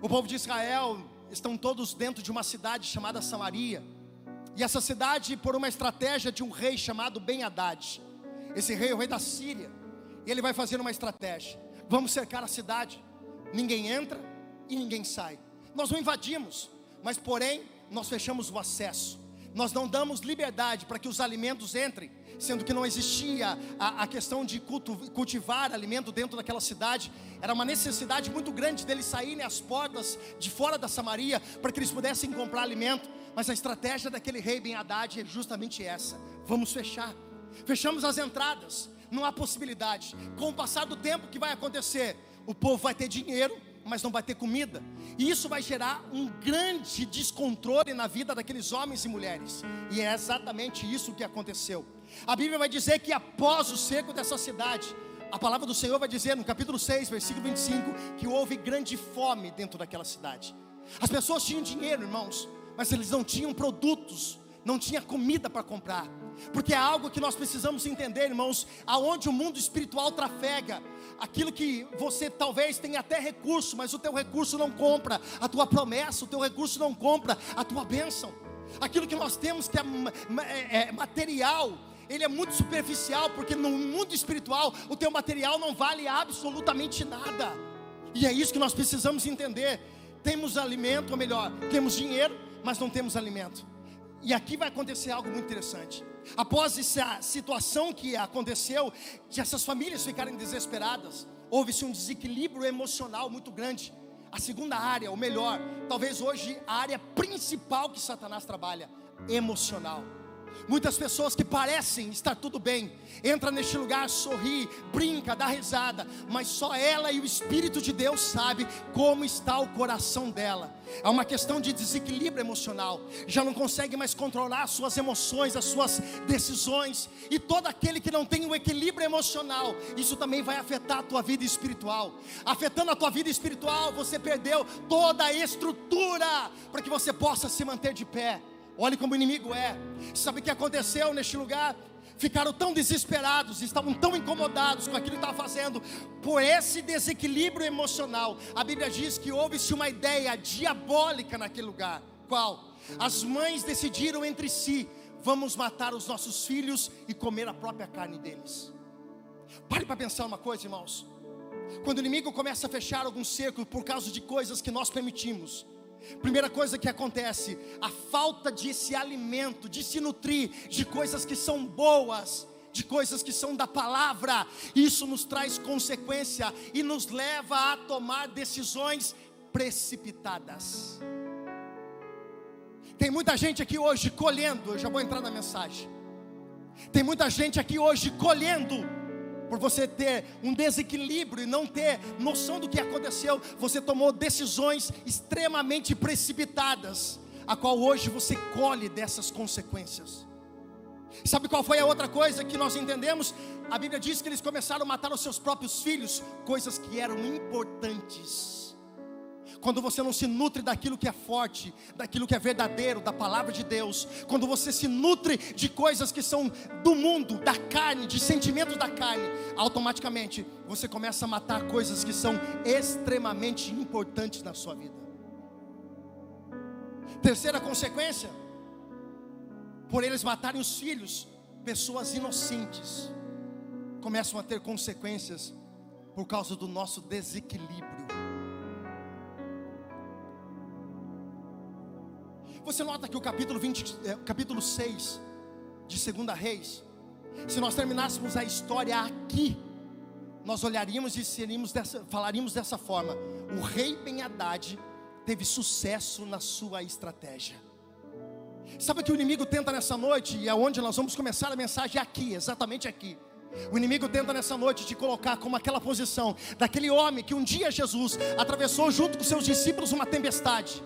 O povo de Israel estão todos dentro de uma cidade chamada Samaria. E essa cidade, por uma estratégia de um rei chamado Ben Haddad, esse rei é o rei da Síria, ele vai fazer uma estratégia: vamos cercar a cidade, ninguém entra e ninguém sai. Nós não invadimos, mas porém nós fechamos o acesso. Nós não damos liberdade para que os alimentos entrem, sendo que não existia a, a questão de cultivar alimento dentro daquela cidade. Era uma necessidade muito grande deles saírem às portas de fora da Samaria para que eles pudessem comprar alimento. Mas a estratégia daquele rei Ben Haddad é justamente essa: vamos fechar. Fechamos as entradas, não há possibilidade. Com o passar do tempo, o que vai acontecer? O povo vai ter dinheiro, mas não vai ter comida. E isso vai gerar um grande descontrole na vida daqueles homens e mulheres. E é exatamente isso que aconteceu. A Bíblia vai dizer que após o seco dessa cidade, a palavra do Senhor vai dizer no capítulo 6, versículo 25, que houve grande fome dentro daquela cidade. As pessoas tinham dinheiro, irmãos, mas eles não tinham produtos, não tinha comida para comprar. Porque é algo que nós precisamos entender, irmãos, aonde o mundo espiritual trafega, aquilo que você talvez tenha até recurso, mas o teu recurso não compra a tua promessa, o teu recurso não compra a tua bênção. Aquilo que nós temos que é, é, é material, ele é muito superficial, porque no mundo espiritual o teu material não vale absolutamente nada. E é isso que nós precisamos entender. Temos alimento, ou melhor, temos dinheiro, mas não temos alimento. E aqui vai acontecer algo muito interessante. Após essa situação que aconteceu, de essas famílias ficarem desesperadas, houve-se um desequilíbrio emocional muito grande. A segunda área, ou melhor, talvez hoje a área principal que Satanás trabalha, emocional. Muitas pessoas que parecem estar tudo bem, entra neste lugar, sorri, brinca, dá risada, mas só ela e o Espírito de Deus sabe como está o coração dela. É uma questão de desequilíbrio emocional. Já não consegue mais controlar as suas emoções, as suas decisões. E todo aquele que não tem o equilíbrio emocional, isso também vai afetar a tua vida espiritual. Afetando a tua vida espiritual, você perdeu toda a estrutura para que você possa se manter de pé. Olhe como o inimigo é. Sabe o que aconteceu neste lugar? ficaram tão desesperados, estavam tão incomodados com aquilo que estava fazendo, por esse desequilíbrio emocional. A Bíblia diz que houve-se uma ideia diabólica naquele lugar. Qual? As mães decidiram entre si: vamos matar os nossos filhos e comer a própria carne deles. Pare para pensar uma coisa, irmãos. Quando o inimigo começa a fechar algum cerco por causa de coisas que nós permitimos, Primeira coisa que acontece, a falta de esse alimento, de se nutrir de coisas que são boas, de coisas que são da palavra, isso nos traz consequência e nos leva a tomar decisões precipitadas. Tem muita gente aqui hoje colhendo, eu já vou entrar na mensagem. Tem muita gente aqui hoje colhendo por você ter um desequilíbrio e não ter noção do que aconteceu, você tomou decisões extremamente precipitadas, a qual hoje você colhe dessas consequências. Sabe qual foi a outra coisa que nós entendemos? A Bíblia diz que eles começaram a matar os seus próprios filhos, coisas que eram importantes quando você não se nutre daquilo que é forte, daquilo que é verdadeiro, da palavra de Deus, quando você se nutre de coisas que são do mundo, da carne, de sentimentos da carne, automaticamente você começa a matar coisas que são extremamente importantes na sua vida. Terceira consequência, por eles matarem os filhos, pessoas inocentes começam a ter consequências por causa do nosso desequilíbrio. Você nota que o capítulo 20, é, capítulo 6 de 2 Reis, se nós terminássemos a história aqui, nós olharíamos e seríamos dessa, falaríamos dessa forma: o rei Ben Haddad teve sucesso na sua estratégia. Sabe o que o inimigo tenta nessa noite, e é onde nós vamos começar a mensagem aqui, exatamente aqui. O inimigo tenta nessa noite te colocar como aquela posição daquele homem que um dia Jesus atravessou junto com seus discípulos uma tempestade.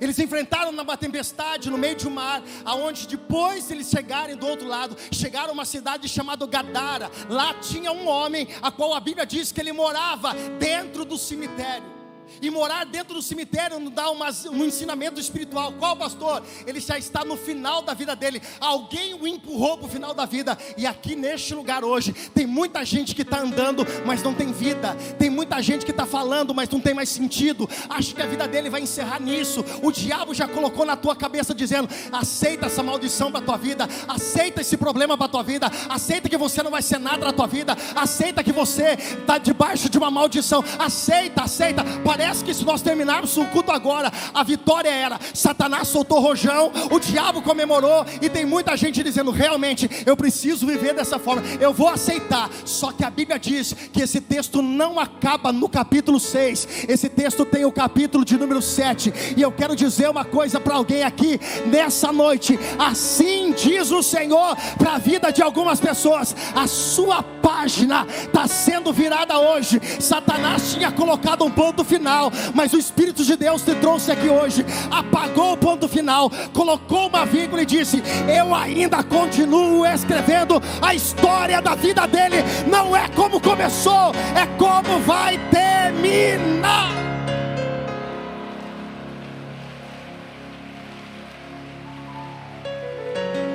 Eles enfrentaram uma tempestade no meio de um mar, aonde depois eles chegarem do outro lado, chegaram a uma cidade chamada Gadara. Lá tinha um homem, a qual a Bíblia diz que ele morava dentro do cemitério. E morar dentro do cemitério não dá um ensinamento espiritual. Qual pastor? Ele já está no final da vida dele. Alguém o empurrou para o final da vida. E aqui neste lugar hoje, tem muita gente que está andando, mas não tem vida. Tem muita gente que está falando, mas não tem mais sentido. Acho que a vida dele vai encerrar nisso. O diabo já colocou na tua cabeça dizendo: aceita essa maldição para tua vida, aceita esse problema para tua vida, aceita que você não vai ser nada na tua vida, aceita que você está debaixo de uma maldição, aceita, aceita. Parece que se nós terminarmos o culto agora, a vitória era: Satanás soltou rojão, o diabo comemorou, e tem muita gente dizendo: realmente, eu preciso viver dessa forma, eu vou aceitar. Só que a Bíblia diz que esse texto não acaba no capítulo 6, esse texto tem o capítulo de número 7, e eu quero dizer uma coisa para alguém aqui nessa noite: assim diz o Senhor para a vida de algumas pessoas, a sua página está sendo virada hoje. Satanás tinha colocado um ponto final, mas o Espírito de Deus te trouxe aqui hoje, apagou o ponto final, colocou uma vírgula e disse: Eu ainda continuo escrevendo a história da vida dele. Não é como começou, é como vai terminar.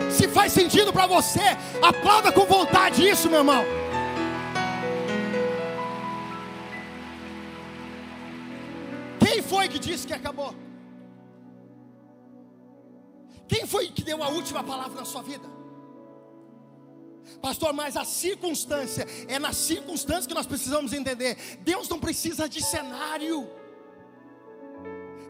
Se faz sentido para você, aplauda com vontade isso, meu irmão. Foi que disse que acabou? Quem foi que deu a última palavra na sua vida? Pastor, mas a circunstância, é na circunstância que nós precisamos entender. Deus não precisa de cenário.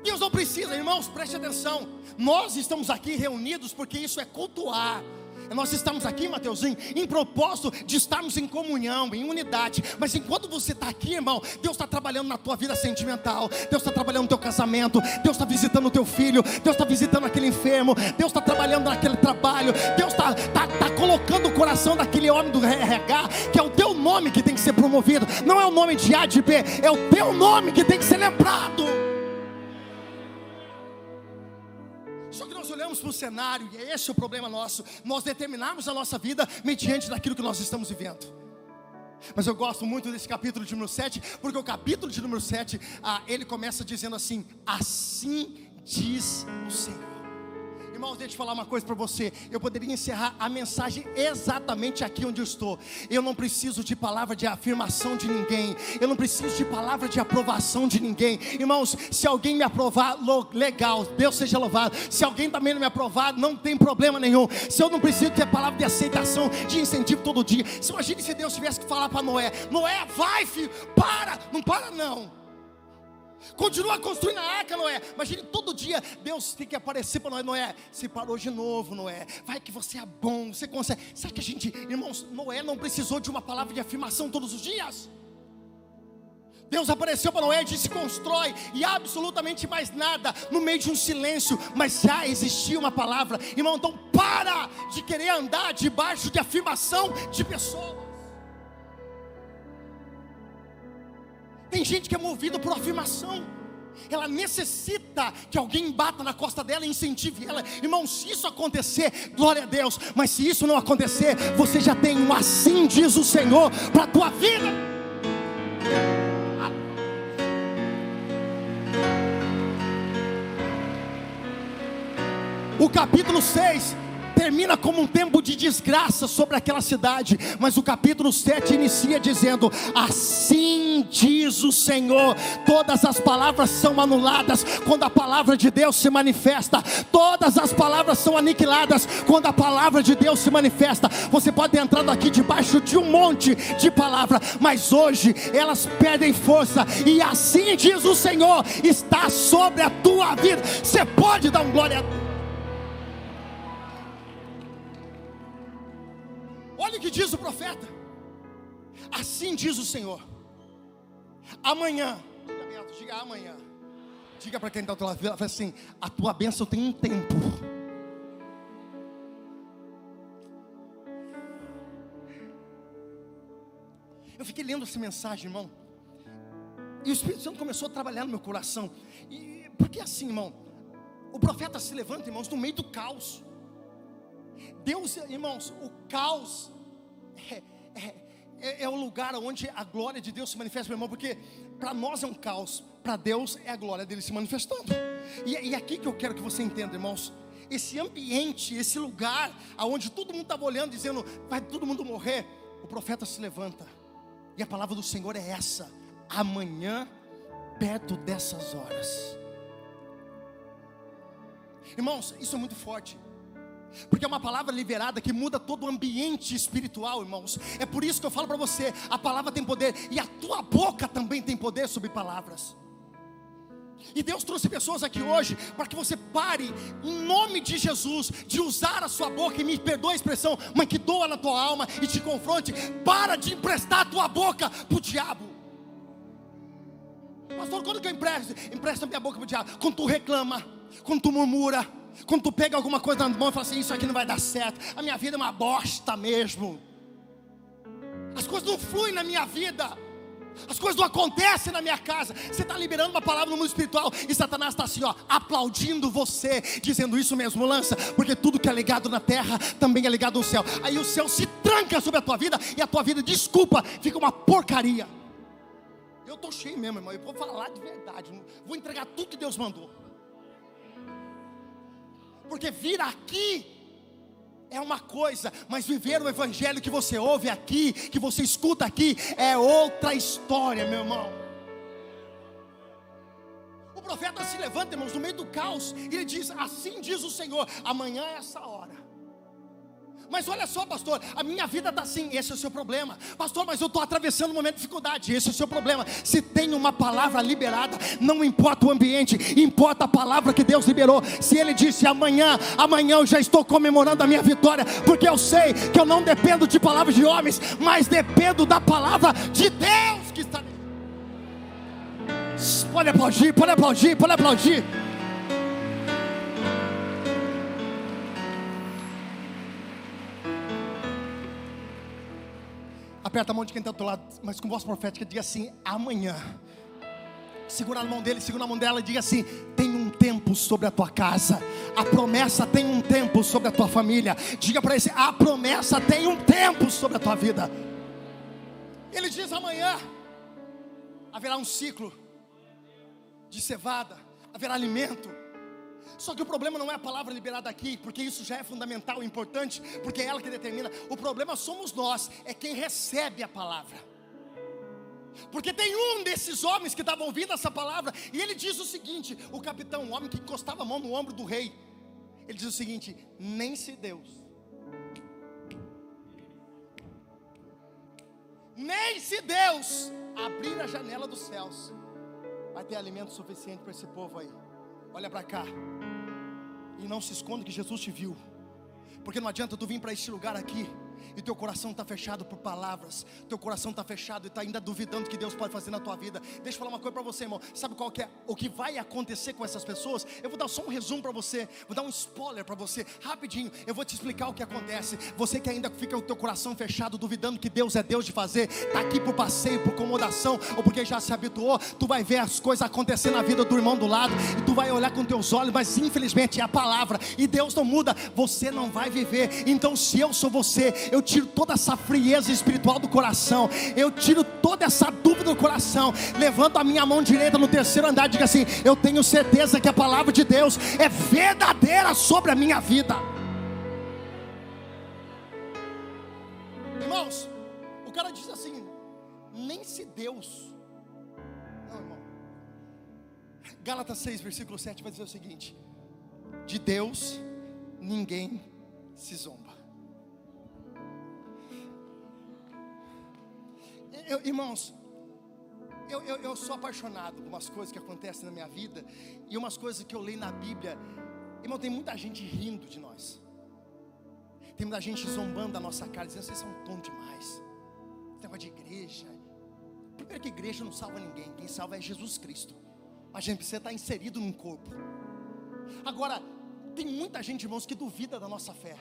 Deus não precisa, irmãos, preste atenção. Nós estamos aqui reunidos porque isso é cultuar. Nós estamos aqui, Mateuzinho, em propósito de estarmos em comunhão, em unidade. Mas enquanto você está aqui, irmão, Deus está trabalhando na tua vida sentimental, Deus está trabalhando no teu casamento, Deus está visitando o teu filho, Deus está visitando aquele enfermo, Deus está trabalhando naquele trabalho, Deus está tá, tá colocando o coração daquele homem do RH, que é o teu nome que tem que ser promovido, não é o nome de A de B, é o teu nome que tem que ser lembrado. Olhamos para o cenário, e é esse o problema nosso. Nós determinamos a nossa vida mediante daquilo que nós estamos vivendo. Mas eu gosto muito desse capítulo de número 7, porque o capítulo de número 7, ah, ele começa dizendo assim: Assim diz o Senhor. Irmãos, deixa eu falar uma coisa para você. Eu poderia encerrar a mensagem exatamente aqui onde eu estou. Eu não preciso de palavra de afirmação de ninguém. Eu não preciso de palavra de aprovação de ninguém. Irmãos, se alguém me aprovar, legal, Deus seja louvado. Se alguém também não me aprovar, não tem problema nenhum. Se eu não preciso ter palavra de aceitação, de incentivo todo dia. Se imagine se Deus tivesse que falar para Noé: Noé, vai, filho, para, não para não. Continua construindo a arca, Noé. Imagine todo dia Deus tem que aparecer para Noé. Noé, você parou de novo, Noé. Vai que você é bom, você consegue. Sabe que a gente, irmãos, Noé não precisou de uma palavra de afirmação todos os dias. Deus apareceu para Noé e disse: constrói, e absolutamente mais nada, no meio de um silêncio, mas já existia uma palavra, irmão. Então, para de querer andar debaixo de afirmação de pessoas. Tem gente que é movida por afirmação. Ela necessita que alguém bata na costa dela e incentive ela. Irmão, se isso acontecer, glória a Deus. Mas se isso não acontecer, você já tem um assim diz o Senhor para a tua vida. O capítulo 6 termina como um tempo de desgraça sobre aquela cidade, mas o capítulo 7 inicia dizendo: Assim diz o Senhor, todas as palavras são anuladas quando a palavra de Deus se manifesta, todas as palavras são aniquiladas quando a palavra de Deus se manifesta. Você pode ter entrado aqui debaixo de um monte de palavra, mas hoje elas perdem força, e assim diz o Senhor, está sobre a tua vida. Você pode dar um glória a Deus. Olha o que diz o profeta. Assim diz o Senhor. Amanhã, diga, amanhã. Diga para quem está ao teu lado, fala assim: a tua bênção tem um tempo. Eu fiquei lendo essa mensagem, irmão. E o Espírito Santo começou a trabalhar no meu coração. E porque assim, irmão, o profeta se levanta, irmãos, no meio do caos. Deus, irmãos, o caos é, é, é, é o lugar onde a glória de Deus se manifesta, meu irmão, porque para nós é um caos, para Deus é a glória dele se manifestando. E, e aqui que eu quero que você entenda, irmãos, esse ambiente, esse lugar aonde todo mundo estava olhando, dizendo, vai todo mundo morrer, o profeta se levanta, e a palavra do Senhor é essa: amanhã, perto dessas horas. Irmãos, isso é muito forte. Porque é uma palavra liberada que muda todo o ambiente espiritual, irmãos. É por isso que eu falo para você: a palavra tem poder e a tua boca também tem poder sobre palavras. E Deus trouxe pessoas aqui hoje para que você pare, em nome de Jesus, de usar a sua boca, e me perdoa a expressão, mas que doa na tua alma e te confronte. Para de emprestar a tua boca para o diabo. Pastor, quando que eu empresto? Empresta minha boca para o diabo. Quando tu reclama, quando tu murmura, quando tu pega alguma coisa na mão e fala assim: Isso aqui não vai dar certo, a minha vida é uma bosta mesmo. As coisas não fluem na minha vida. As coisas não acontecem na minha casa. Você está liberando uma palavra no mundo espiritual e Satanás está assim, ó, aplaudindo você, dizendo isso mesmo, lança, porque tudo que é ligado na terra também é ligado no céu. Aí o céu se tranca sobre a tua vida e a tua vida, desculpa, fica uma porcaria. Eu estou cheio mesmo, irmão. Eu vou falar de verdade. Vou entregar tudo que Deus mandou. Porque vir aqui é uma coisa, mas viver o evangelho que você ouve aqui, que você escuta aqui, é outra história, meu irmão. O profeta se levanta, irmãos, no meio do caos, e ele diz: Assim diz o Senhor, amanhã é essa hora. Mas olha só, pastor, a minha vida está assim, esse é o seu problema. Pastor, mas eu estou atravessando um momento de dificuldade, esse é o seu problema. Se tem uma palavra liberada, não importa o ambiente, importa a palavra que Deus liberou. Se Ele disse amanhã, amanhã eu já estou comemorando a minha vitória, porque eu sei que eu não dependo de palavras de homens, mas dependo da palavra de Deus que está. Pode aplaudir, pode aplaudir, pode aplaudir. Aperta a mão de quem está do teu lado, mas com voz profética, diga assim: amanhã. Segura a mão dele, segura a mão dela e diga assim: tem um tempo sobre a tua casa, a promessa tem um tempo sobre a tua família. Diga para ele: a promessa tem um tempo sobre a tua vida. Ele diz: amanhã haverá um ciclo de cevada, haverá alimento, Só que o problema não é a palavra liberada aqui, porque isso já é fundamental, importante, porque é ela que determina. O problema somos nós, é quem recebe a palavra. Porque tem um desses homens que estava ouvindo essa palavra, e ele diz o seguinte: o capitão, o homem que encostava a mão no ombro do rei, ele diz o seguinte: nem se Deus, nem se Deus abrir a janela dos céus, vai ter alimento suficiente para esse povo aí. Olha para cá. E não se esconda que Jesus te viu. Porque não adianta tu vir para este lugar aqui e teu coração está fechado por palavras, teu coração está fechado e está ainda duvidando que Deus pode fazer na tua vida. Deixa eu falar uma coisa para você, irmão. Sabe qual que é o que vai acontecer com essas pessoas? Eu vou dar só um resumo para você, vou dar um spoiler para você, rapidinho. Eu vou te explicar o que acontece. Você que ainda fica com o teu coração fechado, duvidando que Deus é Deus de fazer, está aqui por passeio, por acomodação, ou porque já se habituou, tu vai ver as coisas acontecendo na vida do irmão do lado, e tu vai olhar com teus olhos, mas infelizmente é a palavra, e Deus não muda, você não vai viver. Então, se eu sou você, eu tiro toda essa frieza espiritual do coração, eu tiro toda essa dúvida do coração, levanto a minha mão direita no terceiro andar e digo assim: Eu tenho certeza que a palavra de Deus é verdadeira sobre a minha vida. Irmãos, o cara diz assim: Nem se Deus, não, irmão. Gálatas 6, versículo 7 vai dizer o seguinte: De Deus ninguém se zomba. Eu- irmãos, eu, eu, eu sou apaixonado por umas coisas que acontecem na minha vida e umas coisas que eu leio na Bíblia. Irmão, tem muita gente rindo de nós, tem muita gente zombando da nossa cara, dizendo vocês são tom demais. Esse negócio de igreja. Primeiro que igreja não salva ninguém, quem salva é Jesus Cristo. A gente precisa estar inserido num corpo. Agora, tem muita gente, irmãos, que duvida da nossa fé.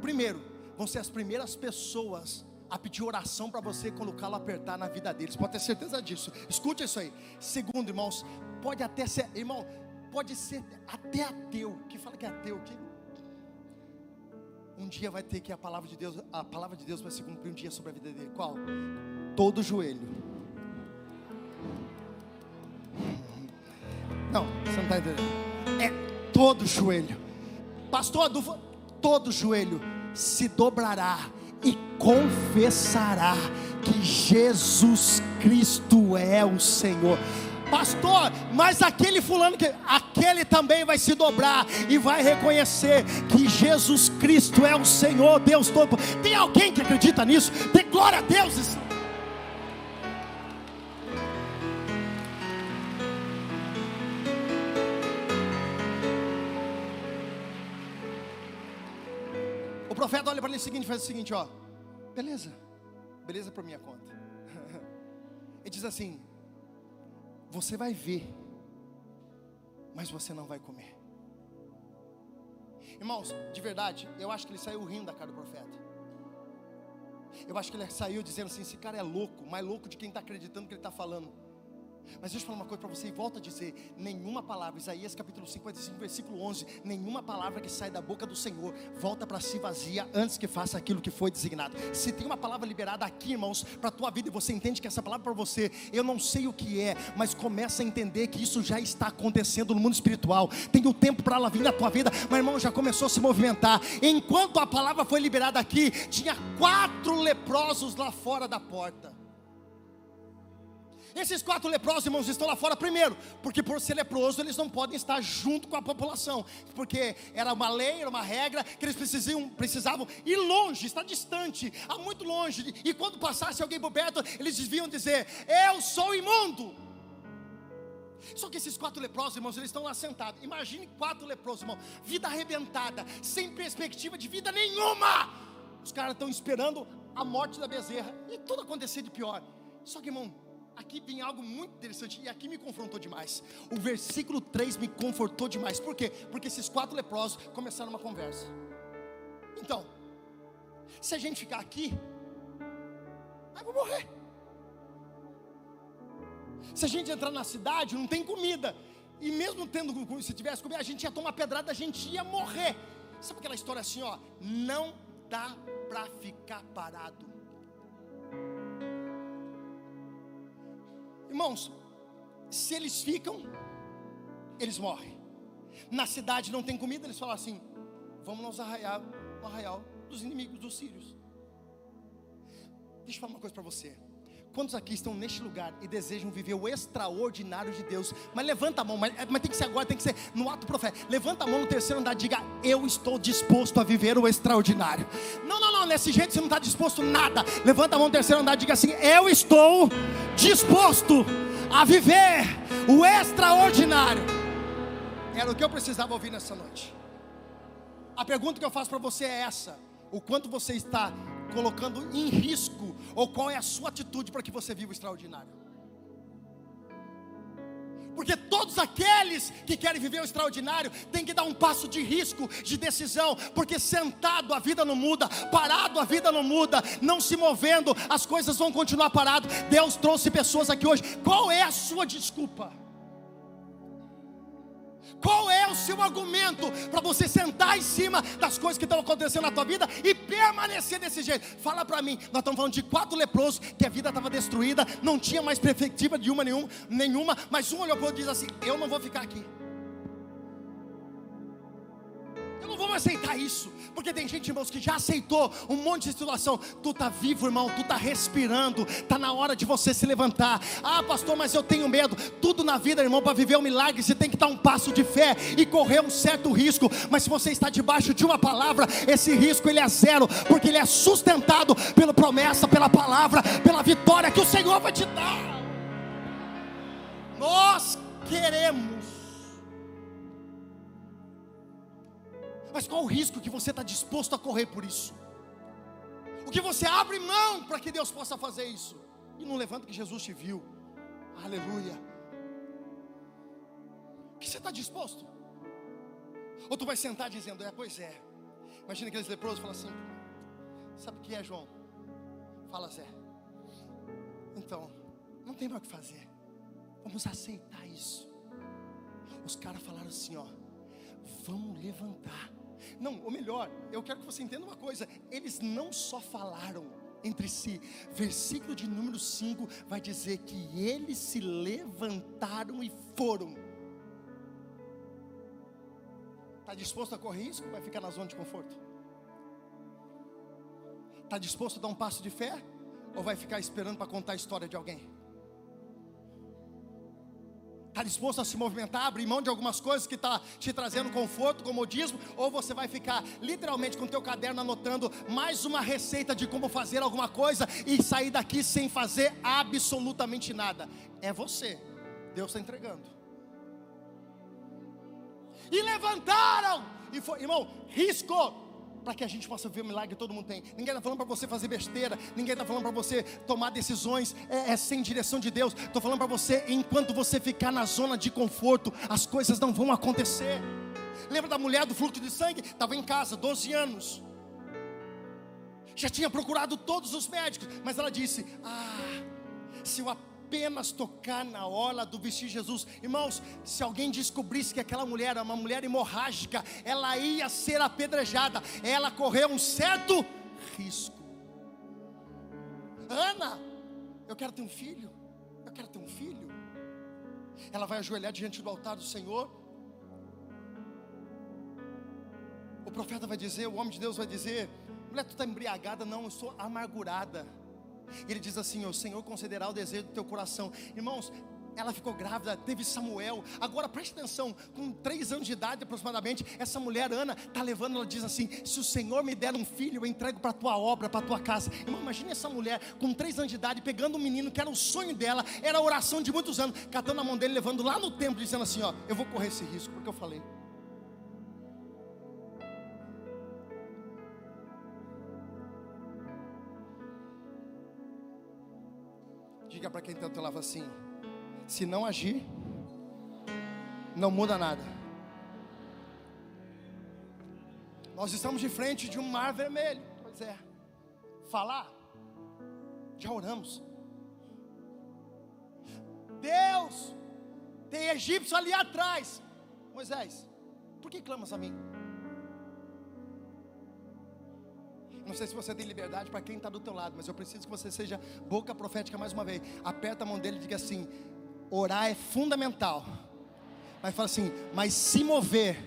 Primeiro, vão ser as primeiras pessoas a pedir oração para você quando o calo apertar na vida deles. Pode ter certeza disso. Escute isso aí. Segundo, irmãos, pode até ser, irmão, pode ser até ateu. Que fala que é ateu, que um dia vai ter que a palavra de Deus, a palavra de Deus vai se cumprir um dia sobre a vida dele. Qual? Todo joelho. Não, você não está entendendo. É todo joelho. Pastor, do- todo joelho se dobrará e confessará que Jesus Cristo é o Senhor. Pastor, mas aquele fulano que aquele também vai se dobrar e vai reconhecer que Jesus Cristo é o Senhor, Deus todo. Tem alguém que acredita nisso? Tem glória a Deus. Profeta olha para ele seguinte, faz o seguinte, ó. Beleza. Beleza por minha conta. Ele diz assim: Você vai ver, mas você não vai comer. Irmãos, de verdade, eu acho que ele saiu rindo da cara do profeta. Eu acho que ele saiu dizendo assim: esse cara é louco, mais louco de quem está acreditando que ele está falando. Mas deixa eu falar uma coisa para você e volto a dizer: nenhuma palavra, Isaías capítulo 55, versículo 11, nenhuma palavra que sai da boca do Senhor volta para si vazia antes que faça aquilo que foi designado. Se tem uma palavra liberada aqui, irmãos, para a tua vida e você entende que essa palavra é para você, eu não sei o que é, mas começa a entender que isso já está acontecendo no mundo espiritual. Tem o tempo para ela vir na tua vida, mas irmão, já começou a se movimentar. Enquanto a palavra foi liberada aqui, tinha quatro leprosos lá fora da porta. Esses quatro leprosos, irmãos, estão lá fora, primeiro, porque por ser leproso eles não podem estar junto com a população, porque era uma lei, era uma regra, que eles precisavam, precisavam ir longe, estar distante, a muito longe, e quando passasse alguém por perto, eles deviam dizer: Eu sou imundo. Só que esses quatro leprosos, irmãos, eles estão lá sentados. Imagine quatro leprosos, irmão, vida arrebentada, sem perspectiva de vida nenhuma. Os caras estão esperando a morte da bezerra e tudo acontecer de pior. Só que, irmão, aqui vem algo muito interessante e aqui me confrontou demais. O versículo 3 me confortou demais. Por quê? Porque esses quatro leprosos começaram uma conversa. Então, se a gente ficar aqui, eu vou morrer. Se a gente entrar na cidade, não tem comida. E mesmo tendo, se tivesse comida, a gente ia tomar pedrada, a gente ia morrer. Sabe aquela história assim, ó? Não dá para ficar parado. Irmãos, se eles ficam, eles morrem. Na cidade não tem comida, eles falam assim: vamos nos arraial, no arraial dos inimigos dos sírios. Deixa eu falar uma coisa para você. Quantos aqui estão neste lugar e desejam viver o extraordinário de Deus? Mas levanta a mão, mas, mas tem que ser agora, tem que ser no ato profético. Levanta a mão no terceiro andar, diga: Eu estou disposto a viver o extraordinário. Não, não, não, nesse jeito você não está disposto a nada. Levanta a mão no terceiro andar, diga assim: Eu estou disposto a viver o extraordinário. Era o que eu precisava ouvir nessa noite. A pergunta que eu faço para você é essa: O quanto você está colocando em risco, ou qual é a sua atitude para que você viva o extraordinário? Porque todos aqueles que querem viver o extraordinário têm que dar um passo de risco, de decisão, porque sentado a vida não muda, parado a vida não muda, não se movendo, as coisas vão continuar paradas. Deus trouxe pessoas aqui hoje. Qual é a sua desculpa? Qual é o seu argumento para você sentar em cima das coisas que estão acontecendo na tua vida e permanecer desse jeito? Fala para mim. Nós estamos falando de quatro leprosos que a vida estava destruída, não tinha mais perspectiva de uma nenhuma, nenhuma, mas um olhou para o outro e diz assim: Eu não vou ficar aqui. Eu não vou mais aceitar isso, porque tem gente, irmãos, que já aceitou um monte de situação. Tu está vivo, irmão, tu está respirando, está na hora de você se levantar. Ah, pastor, mas eu tenho medo. Tudo na vida, irmão, para viver um milagre, você tem que dar um passo de fé e correr um certo risco. Mas se você está debaixo de uma palavra, esse risco ele é zero, porque ele é sustentado pela promessa, pela palavra, pela vitória que o Senhor vai te dar. Nós queremos. Mas qual o risco que você está disposto a correr por isso? O que você abre mão para que Deus possa fazer isso? E não levanta que Jesus te viu. Aleluia. O que você está disposto? Ou tu vai sentar dizendo, é, pois é. Imagina aqueles leprosos falam assim: Sabe o que é, João? Fala, Zé. Então, não tem mais o que fazer. Vamos aceitar isso. Os caras falaram assim, ó. Vamos levantar. Não, ou melhor, eu quero que você entenda uma coisa: eles não só falaram entre si, versículo de número 5 vai dizer que eles se levantaram e foram. Está disposto a correr risco? Vai ficar na zona de conforto? Está disposto a dar um passo de fé? Ou vai ficar esperando para contar a história de alguém? Está disposto a se movimentar, abrir mão de algumas coisas que está te trazendo conforto, comodismo, ou você vai ficar literalmente com o teu caderno anotando mais uma receita de como fazer alguma coisa e sair daqui sem fazer absolutamente nada? É você. Deus está entregando. E levantaram. E foi, irmão, risco para que a gente possa ver o milagre que todo mundo tem. Ninguém está falando para você fazer besteira, ninguém está falando para você tomar decisões é, é, sem direção de Deus. Estou falando para você, enquanto você ficar na zona de conforto, as coisas não vão acontecer. Lembra da mulher do fluxo de sangue? Estava em casa, 12 anos. Já tinha procurado todos os médicos, mas ela disse: Ah, se eu apenas tocar na orla do vestir de Jesus. Irmãos, se alguém descobrisse que aquela mulher era uma mulher hemorrágica, ela ia ser apedrejada. Ela correu um certo risco. Ana, eu quero ter um filho. Eu quero ter um filho. Ela vai ajoelhar diante do altar do Senhor. O profeta vai dizer, o homem de Deus vai dizer: mulher, tu está embriagada? Não, eu sou amargurada. Ele diz assim: O Senhor concederá o desejo do teu coração. Irmãos, ela ficou grávida, teve Samuel. Agora preste atenção: com três anos de idade aproximadamente, essa mulher, Ana, está levando, ela diz assim: Se o Senhor me der um filho, eu entrego para a tua obra, para a tua casa. Irmão, imagine essa mulher com três anos de idade, pegando um menino que era o sonho dela, era a oração de muitos anos, catando a mão dele, levando lá no templo, dizendo assim: Ó, eu vou correr esse risco, porque eu falei. Diga para quem está ao teu lado assim: se não agir, não muda nada. Nós estamos de frente de um mar vermelho. Pois é. Falar, já oramos. Deus, tem egípcio ali atrás. Moisés, por que clamas a mim? Não sei se você tem liberdade para quem está do teu lado, mas eu preciso que você seja boca profética mais uma vez. Aperta a mão dele e diga assim: orar é fundamental Mas fala assim, mas se mover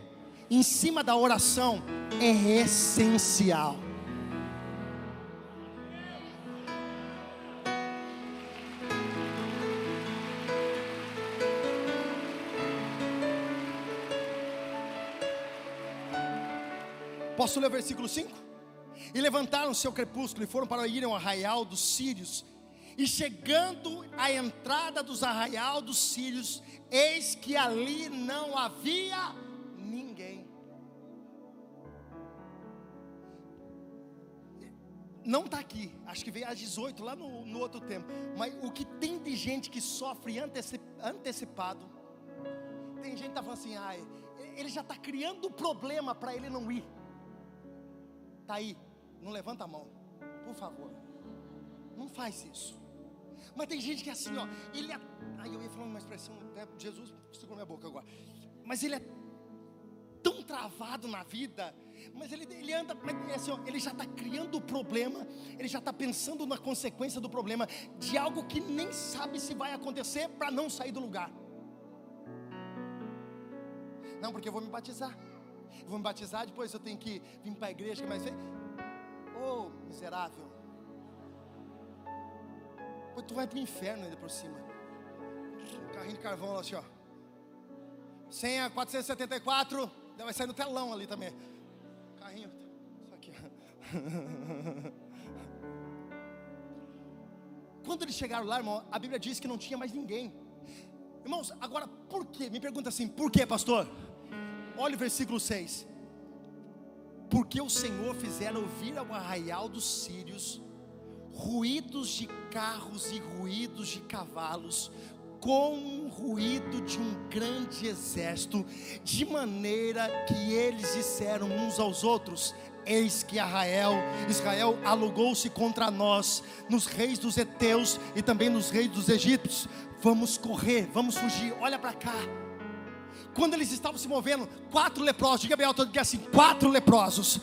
em cima da oração é essencial. Posso ler o versículo 5? E levantaram seu crepúsculo e foram para ir ao arraial dos sírios. E chegando à entrada dos arraial dos sírios, eis que ali não havia ninguém. Não está aqui, acho que veio às 18, lá no, no outro tempo. Mas o que tem de gente que sofre anteci- antecipado, tem gente que está falando assim, ah, ele já está criando problema para ele não ir. Está aí, não levanta a mão, por favor. Não faz isso. Mas tem gente que é assim, ó. Ele é. Aí eu ia falar uma expressão, até Jesus segurou minha boca agora. Mas ele é tão travado na vida. Mas ele, ele anda, mas é assim, ó, ele já está criando o problema, ele já está pensando na consequência do problema, de algo que nem sabe se vai acontecer para não sair do lugar. Não, porque eu vou me batizar. Eu vou me batizar, depois eu tenho que vir para a igreja, que Ô, miserável. Tu vai para o inferno ainda por cima. Carrinho de carvão lá assim, ó. Senha 474. Vai sair no telão ali também. Carrinho. Isso aqui. Quando eles chegaram lá, irmão, a Bíblia diz que não tinha mais ninguém. Irmãos, agora por quê? Me pergunta assim, por quê, pastor? Olha o versículo 6. Porque o Senhor fizera ouvir ao arraial dos sírios ruídos de carros e ruídos de cavalos, com o ruído de um grande exército, de maneira que eles disseram uns aos outros: Eis que Israel, Israel alugou-se contra nós, nos reis dos heteus e também nos reis dos egípcios. Vamos correr, vamos fugir. Olha para cá. Quando eles estavam se movendo, quatro leprosos, diga bem alto, diga assim: quatro leprosos.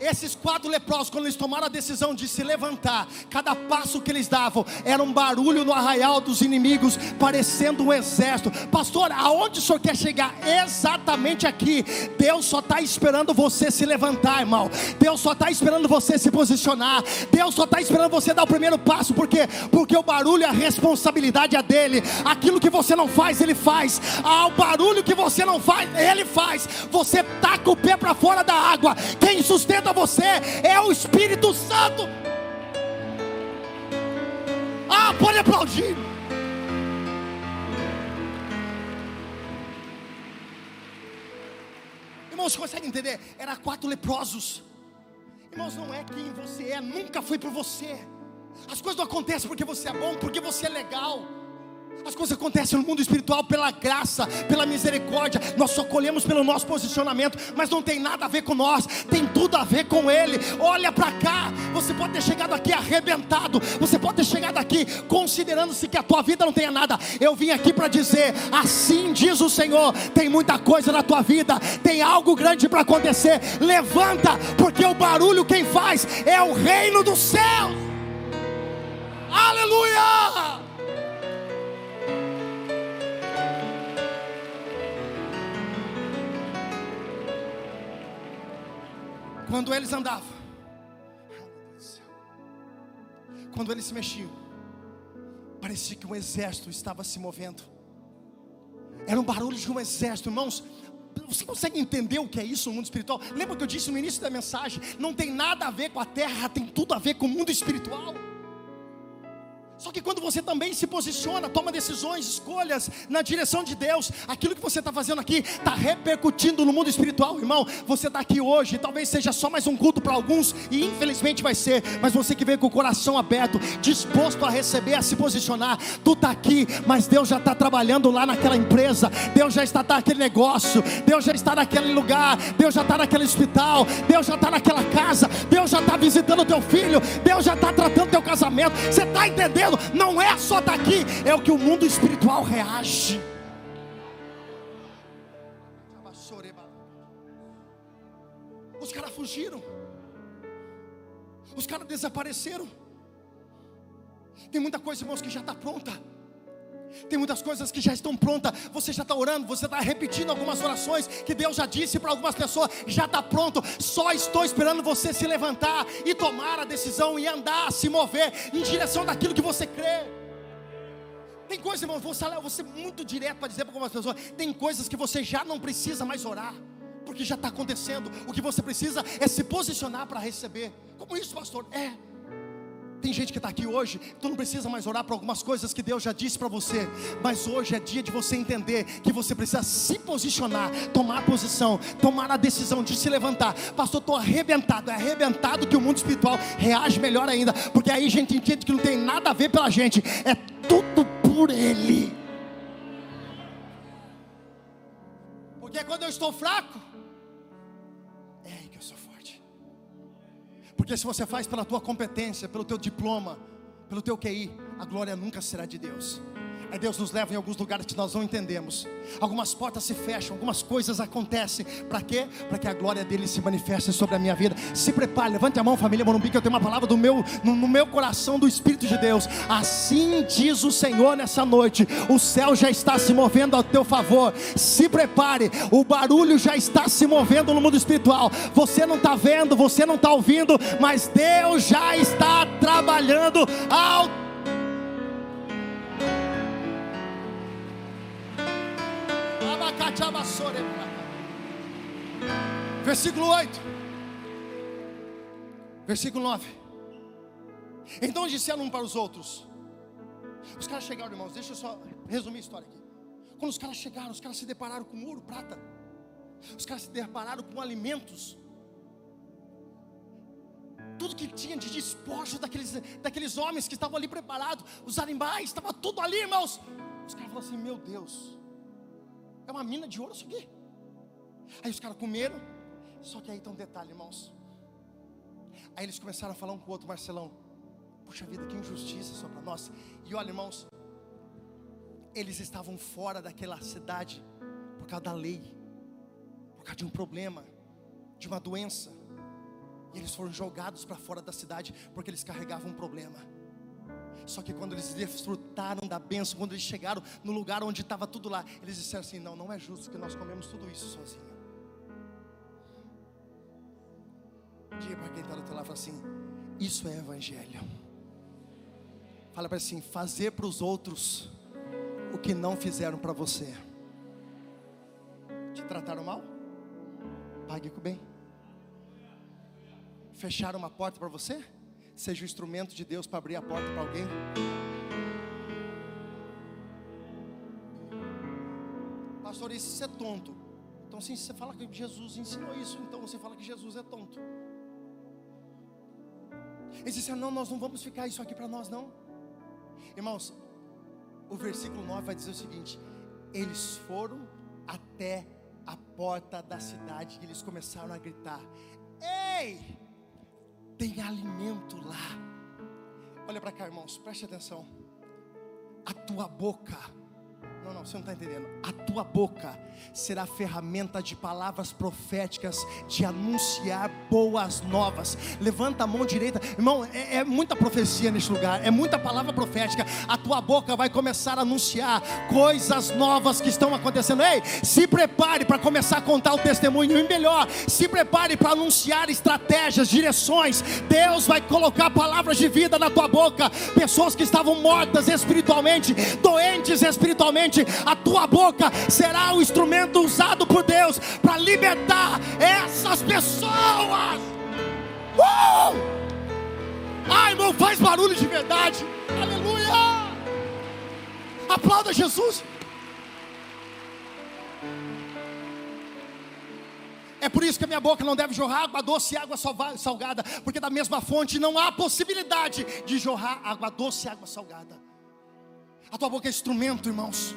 Esses quatro leprosos, quando eles tomaram a decisão de se levantar, cada passo que eles davam era um barulho no arraial dos inimigos, parecendo um exército. Pastor, aonde o senhor quer chegar? Exatamente aqui. Deus só está esperando você se levantar, irmão. Deus só está esperando você se posicionar. Deus só está esperando você dar o primeiro passo. Por quê? Porque o barulho, a responsabilidade é dele. Aquilo que você não faz, ele faz. Ah, o barulho que você não faz, ele faz. Você taca o pé para fora da água. Quem sustenta você é o Espírito Santo. Ah, pode aplaudir. Irmãos, consegue entender? Era quatro leprosos. Irmãos, não é quem você é, nunca foi por você. As coisas não acontecem porque você é bom, porque você é legal. As coisas acontecem no mundo espiritual pela graça, pela misericórdia. Nós só colhemos pelo nosso posicionamento, mas não tem nada a ver com nós, tem tudo a ver com Ele. Olha para cá, você pode ter chegado aqui arrebentado, você pode ter chegado aqui considerando-se que a tua vida não tenha nada. Eu vim aqui para dizer: assim diz o Senhor, tem muita coisa na tua vida, tem algo grande para acontecer. Levanta, porque o barulho quem faz é o reino dos céus. Aleluia! Quando eles andavam, quando eles se mexiam, parecia que um exército estava se movendo. Era um barulho de um exército, irmãos. Você consegue entender o que é isso no mundo espiritual? Lembra que eu disse no início da mensagem? Não tem nada a ver com a terra, tem tudo a ver com o mundo espiritual. Só que quando você também se posiciona, toma decisões, escolhas na direção de Deus, aquilo que você está fazendo aqui está repercutindo no mundo espiritual, irmão. Você está aqui hoje, talvez seja só mais um culto para alguns, e infelizmente vai ser, mas você que veio com o coração aberto, disposto a receber, a se posicionar, tu está aqui, mas Deus já está trabalhando lá naquela empresa, Deus já está naquele negócio, Deus já está naquele lugar, Deus já está naquele hospital, Deus já está naquela casa, Deus já está visitando teu filho, Deus já está tratando teu casamento. Você está entendendo? Não é só daqui, é o que o mundo espiritual reage. Os caras fugiram. Os caras desapareceram. Tem muita coisa, irmãos, que já está pronta. Tem muitas coisas que já estão prontas. Você já está orando, você está repetindo algumas orações que Deus já disse para algumas pessoas. Já está pronto. Só estou esperando você se levantar e tomar a decisão e andar, se mover em direção daquilo que você crê. Tem coisas, irmão, vou ser, vou ser muito direto para dizer para algumas pessoas: tem coisas que você já não precisa mais orar, porque já está acontecendo. O que você precisa é se posicionar para receber. Como isso, pastor? É. Tem gente que está aqui hoje, tu não precisa mais orar para algumas coisas que Deus já disse para você, mas hoje é dia de você entender que você precisa se posicionar, tomar posição, tomar a decisão de se levantar. Pastor, estou arrebentado, é arrebentado que o mundo espiritual reage melhor ainda, porque aí a gente entende que não tem nada a ver pela gente, é tudo por Ele. Porque quando eu estou fraco, Porque se você faz pela tua competência, pelo teu diploma, pelo teu QI, a glória nunca será de Deus. Aí Deus nos leva em alguns lugares que nós não entendemos. Algumas portas se fecham, algumas coisas acontecem. Para quê? Para que a glória dele se manifeste sobre a minha vida. Se prepare, levante a mão, família Morumbi, que eu tenho uma palavra do meu, no, no meu coração do Espírito de Deus. Assim diz o Senhor nessa noite: o céu já está se movendo ao teu favor. Se prepare, o barulho já está se movendo no mundo espiritual. Você não está vendo, você não está ouvindo, mas Deus já está trabalhando ao Versículo 8. Versículo 9. Então disseram um para os outros. Os caras chegaram, irmãos, deixa eu só resumir a história aqui. Quando os caras chegaram, os caras se depararam com ouro, prata. Os caras se depararam com alimentos. Tudo que tinha de despojo daqueles, daqueles homens que estavam ali preparados, os animais, estava tudo ali, irmãos. Os caras falaram assim: Meu Deus, é uma mina de ouro isso aqui. Aí os caras comeram. Só que aí tem um detalhe, irmãos. Aí eles começaram a falar um com o outro, Marcelão. Puxa vida, que injustiça só para nós. E olha, irmãos, eles estavam fora daquela cidade por causa da lei, por causa de um problema, de uma doença. E eles foram jogados para fora da cidade porque eles carregavam um problema. Só que quando eles desfrutaram da bênção, quando eles chegaram no lugar onde estava tudo lá, eles disseram assim: Não, não é justo que nós comemos tudo isso sozinho. Diga para quem está do teu lado, assim: Isso é evangelho. Fala para assim: Fazer para os outros o que não fizeram para você. Te trataram mal? Pague com bem. Fecharam uma porta para você? Seja o instrumento de Deus para abrir a porta para alguém. Pastor, isso é tonto. Então, se você fala que Jesus ensinou isso, então você fala que Jesus é tonto. Eles disseram: Não, nós não vamos ficar isso aqui para nós, não. Irmãos, o versículo 9 vai dizer o seguinte: Eles foram até a porta da cidade e eles começaram a gritar: Ei, tem alimento lá. Olha para cá, irmãos, preste atenção. A tua boca não, não, você não está entendendo. A tua boca será ferramenta de palavras proféticas, de anunciar boas novas. Levanta a mão direita, irmão. É, é, muita profecia neste lugar, é muita palavra profética. A tua boca vai começar a anunciar coisas novas que estão acontecendo. Ei, se prepare para começar a contar o testemunho. E melhor, se prepare para anunciar estratégias, direções. Deus vai colocar palavras de vida na tua boca. Pessoas que estavam mortas espiritualmente, doentes espiritualmente a tua boca será o instrumento usado por Deus para libertar essas pessoas. Uh! Ai, irmão, faz barulho de verdade. Aleluia! Aplauda Jesus. É por isso que a minha boca não deve jorrar água doce e água salgada, porque da mesma fonte não há possibilidade de jorrar água doce e água salgada. A tua boca é instrumento, irmãos.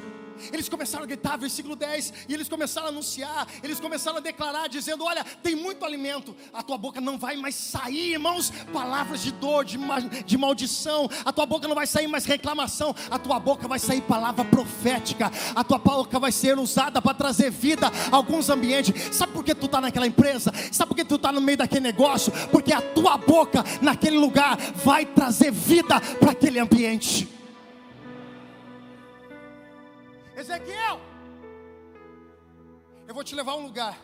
Eles começaram a gritar, versículo 10, e eles começaram a anunciar, eles começaram a declarar, dizendo: Olha, tem muito alimento, a tua boca não vai mais sair, irmãos, palavras de dor, de, de maldição, a tua boca não vai sair mais reclamação, a tua boca vai sair palavra profética, a tua boca vai ser usada para trazer vida a alguns ambientes. Sabe por que tu está naquela empresa? Sabe por que tu está no meio daquele negócio? Porque a tua boca naquele lugar vai trazer vida para aquele ambiente. Ezequiel, eu vou te levar a um lugar.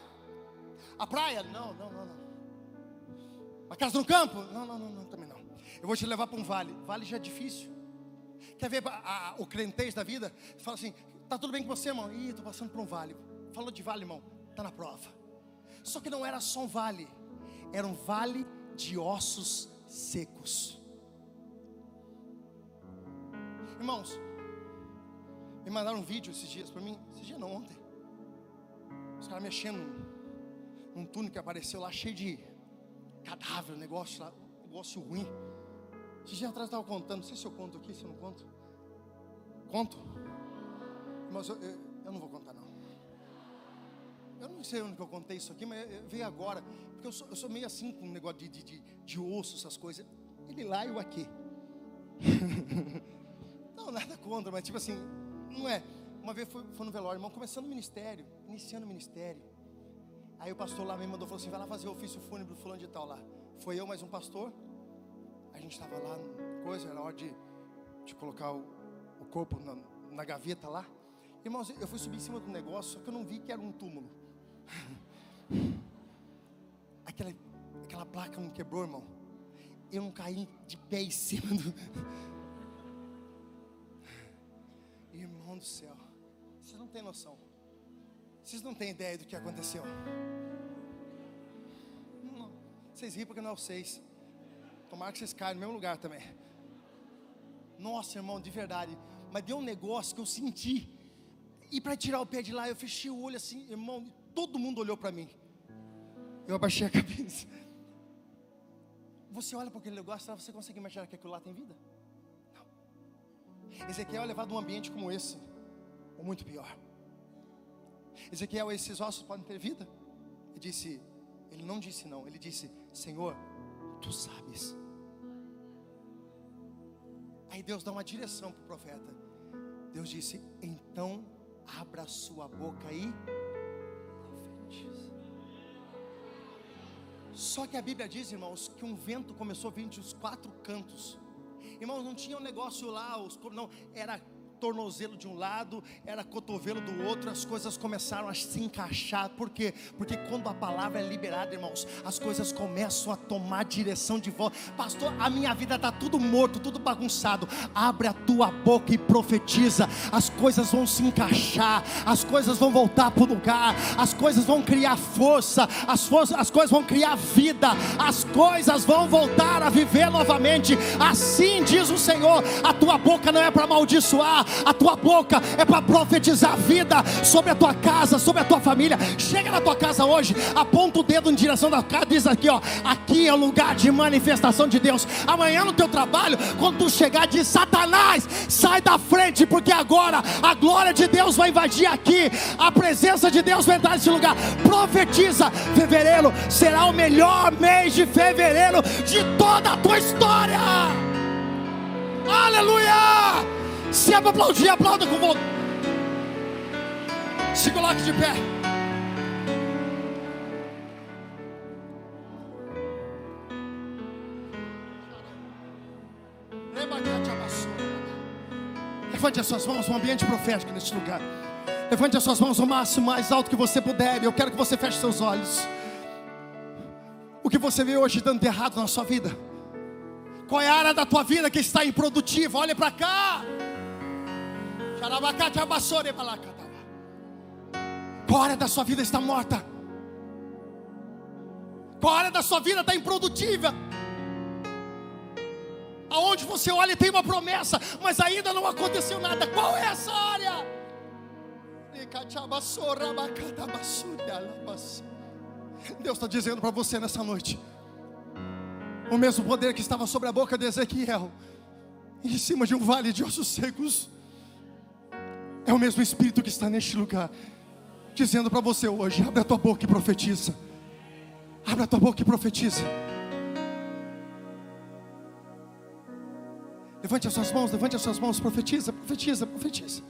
A praia? Não, não, não, não. A casa no campo? Não, não, não, não, também não. Eu vou te levar para um vale. Vale já é difícil. Quer ver a- a- o crentez da vida? Fala assim: tá tudo bem com você, irmão? Ih, tô passando por um vale. Falou de vale, irmão. Tá na prova. Só que não era só um vale, era um vale de ossos secos. Irmãos, me mandaram um vídeo esses dias para mim, esses dias não, ontem. Os caras mexendo num, túnel que apareceu lá cheio de cadáver, negócio lá, negócio ruim. Esses dias atrás eu estava contando, não sei se eu conto aqui, se eu não conto. Conto? Mas eu, eu, eu não vou contar não. Eu não sei onde eu contei isso aqui, mas veio agora. Porque eu sou, eu sou meio assim com um negócio de, de, de, de osso, essas coisas. Ele lá e eu aqui. não, nada contra, mas tipo assim, não é. Uma vez foi, foi no velório, irmão, começando o ministério, iniciando o ministério. Aí o pastor lá me mandou, falou assim, vai lá fazer o ofício fúnebre fulano de tal lá. Foi eu mais um pastor. A gente estava lá, coisa, era hora de, de colocar o, o corpo na, na gaveta lá. Irmãos, eu fui subir em cima do negócio, só que eu não vi que era um túmulo. Aquela, aquela placa não quebrou, irmão. Eu não caí de pé em cima do. do céu, vocês não têm noção. Vocês não têm ideia do que aconteceu. Não, Vocês riem porque não é vocês. Tomara que vocês caiam no mesmo lugar também. Nossa, irmão, de verdade. Mas deu um negócio que eu senti. E para tirar o pé de lá, eu fechei o olho assim, irmão, e todo mundo olhou para mim. Eu abaixei a cabeça. Você olha para aquele negócio, você consegue imaginar que aquilo lá tem vida? Não. Ezequiel é levado a um ambiente como esse, ou muito pior. Ezequiel, esses ossos podem ter vida? Ele disse, ele não disse não, ele disse, Senhor, tu sabes. Aí Deus dá uma direção para o profeta. Deus disse, então abra sua boca e. Só que a Bíblia diz, irmãos, que um vento começou a vir de os quatro cantos. Irmãos, não tinha um negócio lá, os, não, era tornozelo de um lado, era cotovelo do outro, as coisas começaram a se encaixar. Por quê? Porque quando a palavra é liberada, irmãos, as coisas começam a tomar direção de volta. Pastor, a minha vida está tudo morto, tudo bagunçado. Abre a tua boca e profetiza. As coisas vão se encaixar, as coisas vão voltar para o lugar, as coisas vão criar força, as, forças, as coisas vão criar vida, as coisas vão voltar a viver novamente. Assim diz o Senhor: a tua boca não é para amaldiçoar, a tua boca é para profetizar vida sobre a tua casa, sobre a tua família. Chega na tua casa hoje, aponta o dedo em direção da casa, diz aqui, ó, aqui é o lugar de manifestação de Deus. Amanhã no teu trabalho, quando tu chegar, diz Satanás, sai da frente, porque agora a glória de Deus vai invadir aqui, a presença de Deus vai entrar nesse lugar. Profetiza, fevereiro será o melhor mês de fevereiro de toda a tua história. Aleluia! Se é para aplaudir, aplauda com vontade. Se coloque de pé. Levante as suas mãos, um ambiente profético neste lugar. Levante as suas mãos o máximo mais alto que você puder. Eu quero que você feche seus olhos. O que você vê hoje dando errado na sua vida? Qual é a área da tua vida que está improdutiva? Olhe para cá. Qual área da sua vida está morta? Qual área da sua vida está improdutiva? Aonde você olha tem uma promessa, mas ainda não aconteceu nada. Qual é essa área? Deus está dizendo para você nessa noite. O mesmo poder que estava sobre a boca de Ezequiel, em cima de um vale de ossos secos, é o mesmo Espírito que está neste lugar, dizendo para você hoje: abre a tua boca e profetiza. Abre a tua boca e profetiza. Levante as suas mãos, levante as suas mãos, profetiza, profetiza, profetiza.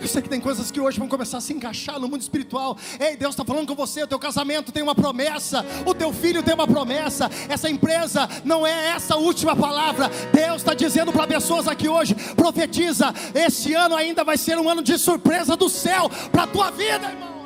Eu sei que tem coisas que hoje vão começar a se encaixar no mundo espiritual. Ei, Deus está falando com você, o teu casamento tem uma promessa, o teu filho tem uma promessa. Essa empresa não é essa última palavra. Deus está dizendo para pessoas aqui hoje: profetiza, esse ano ainda vai ser um ano de surpresa do céu para a tua vida, irmão.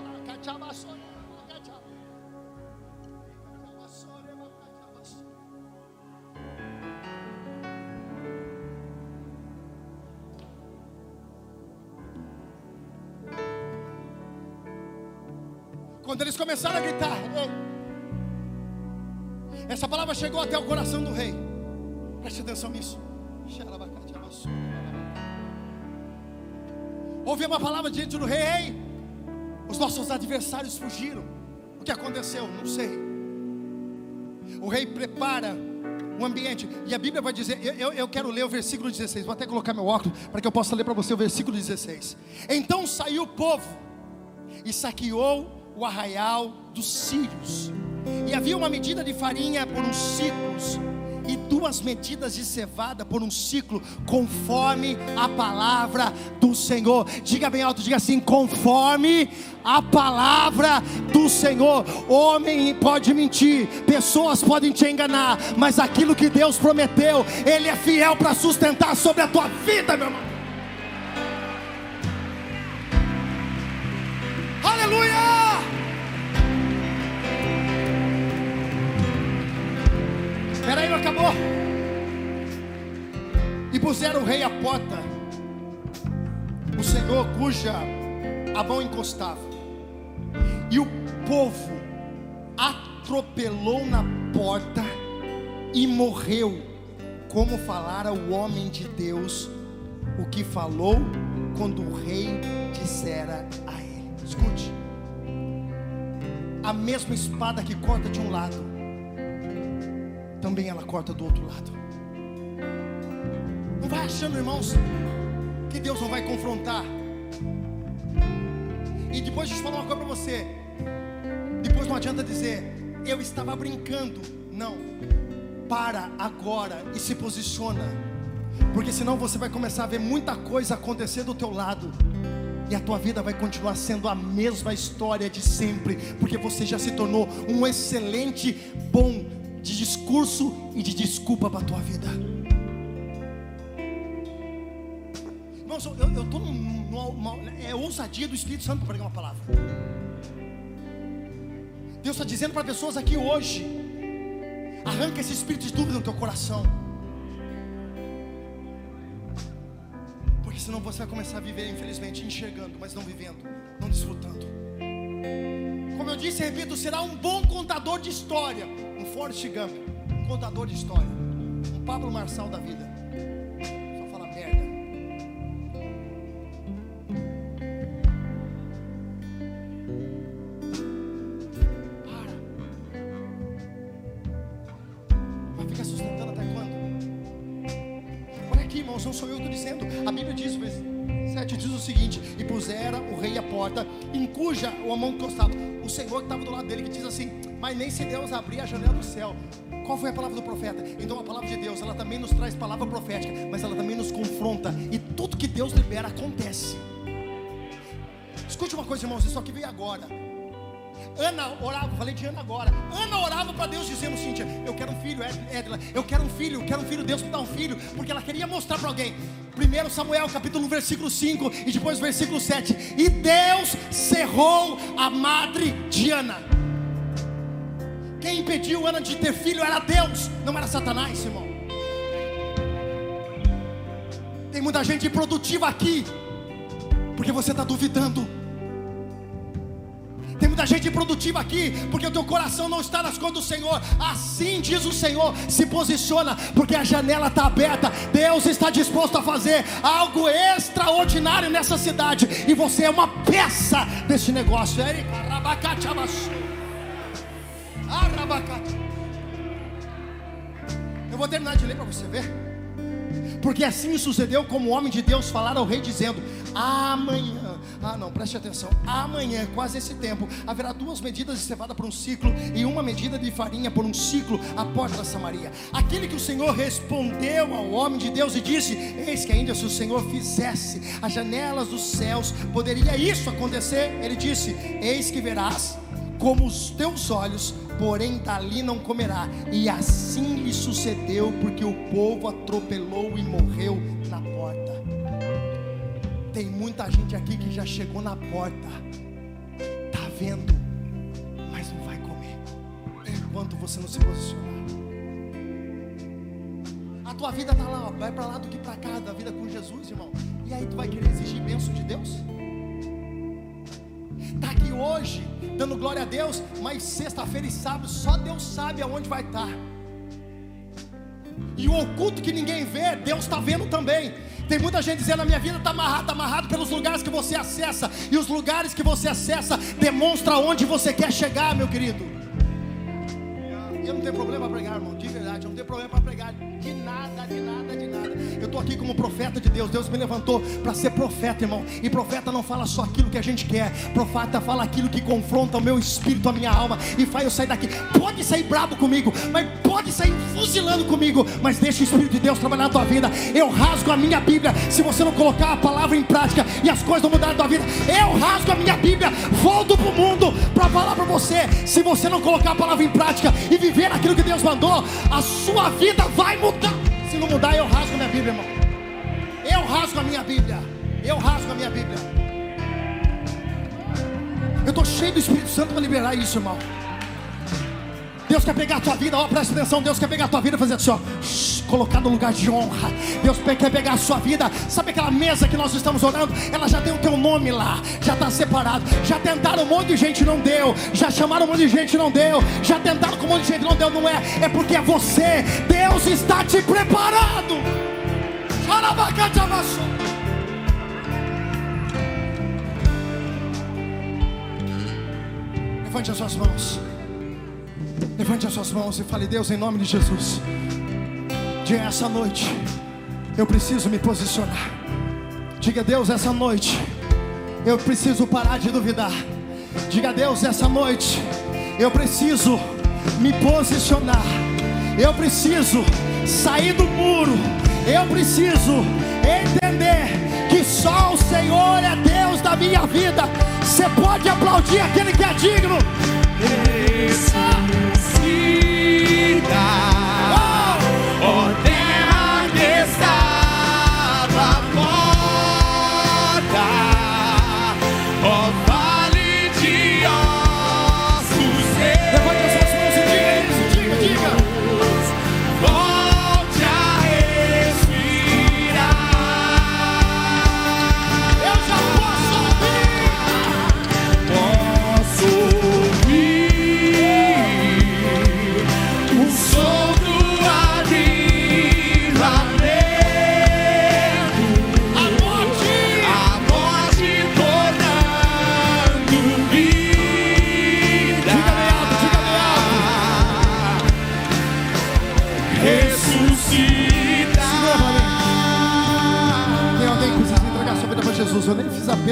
Começaram a gritar, essa palavra chegou até o coração do rei. Preste atenção nisso. Houve uma palavra diante do rei: Ei, os nossos adversários fugiram. O que aconteceu? Não sei. O rei prepara o ambiente. E a Bíblia vai dizer: eu, eu quero ler o versículo 16. Vou até colocar meu óculos para que eu possa ler para você o versículo 16. Então saiu o povo e saqueou o arraial dos sírios. E havia uma medida de farinha por uns ciclos, e duas medidas de cevada por um ciclo, conforme a palavra do Senhor. Diga bem alto, diga assim: conforme a palavra do Senhor. Homem pode mentir, pessoas podem te enganar, mas aquilo que Deus prometeu, Ele é fiel para sustentar sobre a tua vida, meu irmão. Aleluia! Espera aí, não acabou. E puseram o rei à porta, o Senhor cuja a mão encostava. E o povo atropelou na porta e morreu, como falara o homem de Deus, o que falou quando o rei dissera a ele. Escute, a mesma espada que corta de um lado, também ela corta do outro lado. Não vai achando, irmãos, que Deus não vai confrontar. E depois deixa eu falar uma coisa para você. Depois não adianta dizer, eu estava brincando. Não. Para agora e se posiciona. Porque senão você vai começar a ver muita coisa acontecer do teu lado. E a tua vida vai continuar sendo a mesma história de sempre, porque você já se tornou um excelente bom de discurso e de desculpa para a tua vida. Irmãos, eu estou numa. É ousadia do Espírito Santo para pregar uma palavra. Deus está dizendo para pessoas aqui hoje: arranca esse espírito de dúvida no teu coração. Porque senão você vai começar a viver, infelizmente, enxergando, mas não vivendo, não desfrutando. Como eu disse repito, será um bom contador de história, um Forrest Gump, um contador de história, um Pablo Marçal da vida. Só fala merda. Para. Vai ficar sustentando até quando? Olha aqui, irmãos, não sou eu que estou dizendo. A Bíblia diz, versículo 7 diz seguinte: E pusera o rei à porta, em cuja a mão encostava. O Senhor que estava do lado dele, que diz assim: Mas nem se Deus abrir a janela do céu. Qual foi a palavra do profeta? Então a palavra de Deus, ela também nos traz palavra profética, mas ela também nos confronta. E tudo que Deus libera acontece. Escute uma coisa, irmãos, isso aqui veio agora. Ana orava, falei de Ana agora. Ana orava para Deus dizendo, Cíntia, eu quero um filho, Edla, eu quero um filho, eu quero um filho, Deus me dá um filho, porque ela queria mostrar para alguém. Primeiro Samuel, capítulo 1, versículo 5 e depois versículo 7. E Deus cerrou a madre de Ana. Quem impediu Ana de ter filho era Deus, não era Satanás, irmão. Tem muita gente improdutiva aqui, porque você está duvidando. Muita gente improdutiva aqui, porque o teu coração não está nas coisas do Senhor. Assim diz o Senhor: se posiciona, porque a janela está aberta. Deus está disposto a fazer algo extraordinário nessa cidade, e você é uma peça desse negócio. Eu vou terminar de ler para você ver. Porque assim sucedeu como o homem de Deus falara ao rei, dizendo: Amanhã, ah não, preste atenção, amanhã, quase esse tempo, haverá duas medidas de cevada por um ciclo e uma medida de farinha por um ciclo à porta da Samaria. Aquele que o Senhor respondeu ao homem de Deus e disse: Eis que ainda se o Senhor fizesse as janelas dos céus, poderia isso acontecer? Ele disse: Eis que verás como os teus olhos, porém dali não comerá. E assim lhe sucedeu, porque o povo atropelou e morreu na porta. Tem muita gente aqui que já chegou na porta, tá vendo, mas não vai comer, enquanto você não se posicionar. A tua vida tá lá, ó, vai para lá do que para cá, da vida com Jesus, irmão. E aí tu vai querer exigir bênção de Deus? Tá aqui hoje, dando glória a Deus, mas sexta-feira e sábado só Deus sabe aonde vai estar. E o oculto que ninguém vê, Deus está vendo também. Tem muita gente dizendo: a minha vida está amarrada, está amarrado pelos lugares que você acessa. E os lugares que você acessa demonstra onde você quer chegar, meu querido. Eu não tenho problema para pregar, irmão, de verdade. Eu não tenho problema para pregar de nada, de nada, de nada. Estou aqui como profeta de Deus. Deus me levantou para ser profeta, irmão. E profeta não fala só aquilo que a gente quer. Profeta fala aquilo que confronta o meu espírito, a minha alma. E faz eu sair daqui. Pode sair brabo comigo, mas pode sair fuzilando comigo. Mas deixa o Espírito de Deus trabalhar na tua vida. Eu rasgo a minha Bíblia. Se você não colocar a palavra em prática e as coisas não mudarem na tua vida, eu rasgo a minha Bíblia. Volto para o mundo para falar para você. Se você não colocar a palavra em prática e viver aquilo que Deus mandou, a sua vida vai mudar. Não mudar, eu rasgo a minha Bíblia, irmão. Eu rasgo a minha Bíblia. Eu rasgo a minha Bíblia. Eu estou cheio do Espírito Santo para liberar isso, irmão. Deus quer pegar a tua vida, ó, presta atenção. Deus quer pegar a tua vida e fazer assim, ó, shh, colocar no lugar de honra. Deus quer pegar a sua vida. Sabe aquela mesa que nós estamos orando? Ela já tem o teu nome lá, já está separado. Já tentaram um monte de gente, não deu. Já chamaram um monte de gente, não deu. Já tentaram com um monte de gente, não deu. Não é, é porque é você. Deus está te preparando. Levante as suas mãos. Levante as suas mãos e fale, Deus, em nome de Jesus. Diga essa noite, eu preciso me posicionar. Diga, Deus, essa noite, eu preciso parar de duvidar. Diga, Deus, essa noite, eu preciso me posicionar. Eu preciso sair do muro. Eu preciso entender que só o Senhor é Deus da minha vida. Você pode aplaudir aquele que é digno. Ó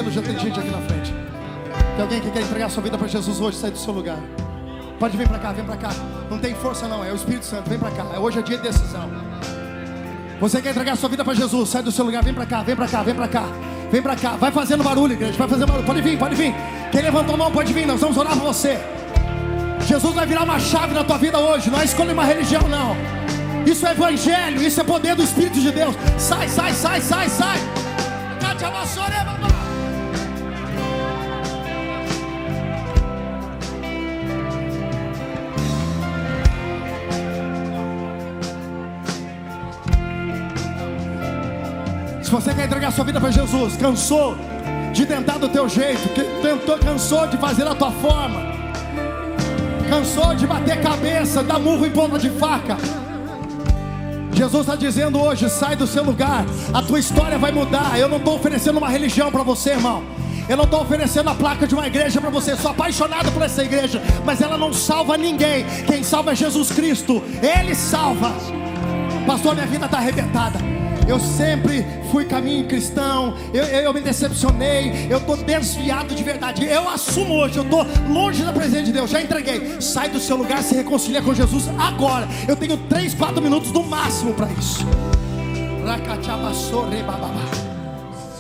Já tem gente aqui na frente. Tem alguém que quer entregar sua vida para Jesus hoje, sai do seu lugar. Pode vir para cá, vem para cá. Não tem força não, é o Espírito Santo, vem para cá. Hoje é dia de decisão. Você quer entregar sua vida para Jesus? Sai do seu lugar, vem para cá, vem para cá, vem para cá. Vem para cá, vai fazendo barulho, igreja, vai fazendo barulho. Pode vir, pode vir. Quem levantou a mão pode vir, nós vamos orar por você. Jesus vai virar uma chave na tua vida hoje. Não é escolher uma religião, não. Isso é evangelho, isso é poder do Espírito de Deus. Sai, sai, sai, sai, sai. Se você quer entregar sua vida para Jesus, cansou de tentar do teu jeito, tentou, cansou de fazer da tua forma, cansou de bater cabeça, dar murro em ponta de faca. Jesus está dizendo hoje: sai do seu lugar, a tua história vai mudar. Eu não estou oferecendo uma religião para você, irmão. Eu não estou oferecendo a placa de uma igreja para você. Sou apaixonado por essa igreja, mas ela não salva ninguém. Quem salva é Jesus Cristo. Ele salva. Pastor, minha vida está arrebentada. Eu sempre fui caminho cristão, eu, eu, eu me decepcionei, eu estou desviado de verdade. Eu assumo hoje, eu estou longe da presença de Deus, já entreguei. Sai do seu lugar, se reconcilia com Jesus agora. Eu tenho 3, 4 minutos no máximo para isso. Rakachabasore bababa.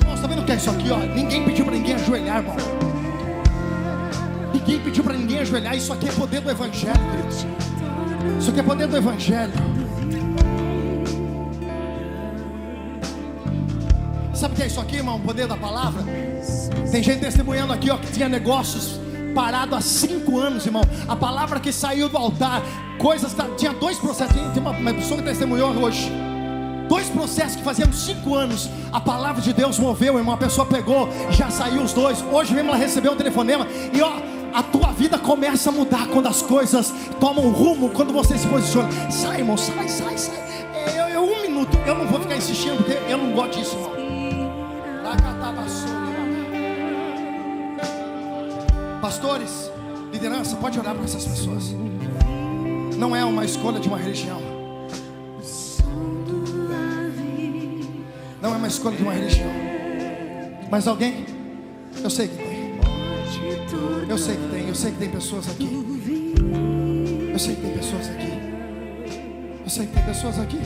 Irmão, você tá vendo o que é isso aqui? Ó? Ninguém pediu para ninguém ajoelhar, irmão. Ninguém pediu para ninguém ajoelhar. Isso aqui é poder do Evangelho. Isso aqui é poder do Evangelho. Sabe o que é isso aqui, irmão? O poder da palavra. Tem gente testemunhando aqui, ó, que tinha negócios parado há cinco anos, irmão. A palavra que saiu do altar, coisas. que- Tinha dois processos. Tem uma, uma pessoa que testemunhou hoje. Dois processos que faziam cinco anos, a palavra de Deus moveu, irmão. A pessoa pegou, já saiu os dois. Hoje mesmo ela recebeu um telefonema e ó, a tua vida começa a mudar quando as coisas tomam rumo, quando você se posiciona. Sai, irmão, sai, sai, sai. É, Eu, eu- um minuto, eu não vou ficar insistindo, porque eu não gosto disso, irmão. Pastores, liderança, pode orar para essas pessoas. Não é uma escolha de uma religião. Não é uma escolha de uma religião. Mas alguém? Eu sei que tem. Eu sei que tem. Eu sei que tem pessoas aqui. Eu sei que tem pessoas aqui. Eu sei que tem pessoas aqui.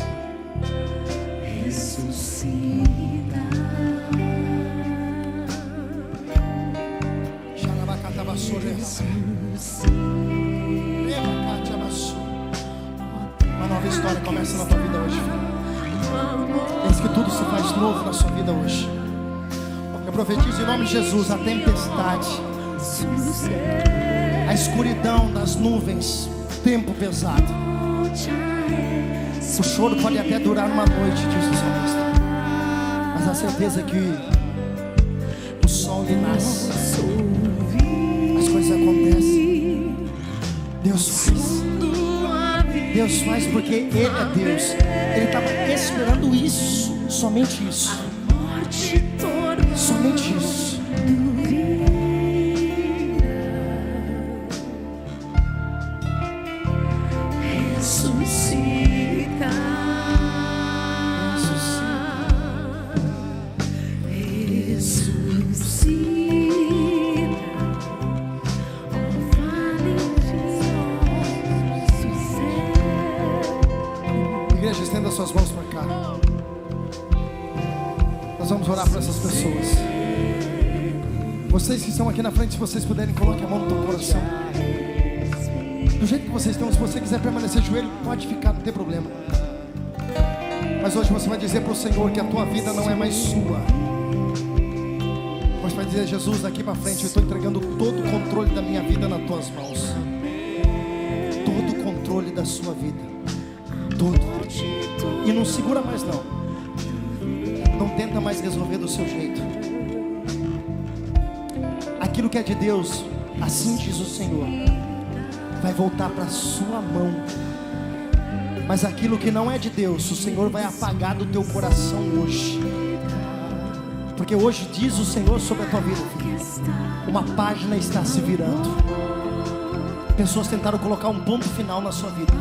Xarabacatabassore. Uma nova história começa na tua vida hoje. Eis que tudo se faz novo na sua vida hoje. Eu profetizo em nome de Jesus a tempestade, a escuridão das nuvens, tempo pesado. O choro pode até durar uma noite, diz o salmista. Mas a certeza é que o sol lhe nasce, Deus faz porque Ele é Deus. Ele estava esperando isso, somente isso. Mais sua. Mas vai dizer, Jesus, daqui para frente eu estou entregando todo o controle da minha vida nas tuas mãos. Todo o controle da sua vida. Todo. E não segura mais não. Não tenta mais resolver do seu jeito. Aquilo que é de Deus, assim diz o Senhor, vai voltar para sua mão. Mas aquilo que não é de Deus, o Senhor vai apagar do teu coração hoje. Porque hoje diz o Senhor sobre a tua vida, filho. Uma página está se virando. Pessoas tentaram colocar um ponto final na sua vida.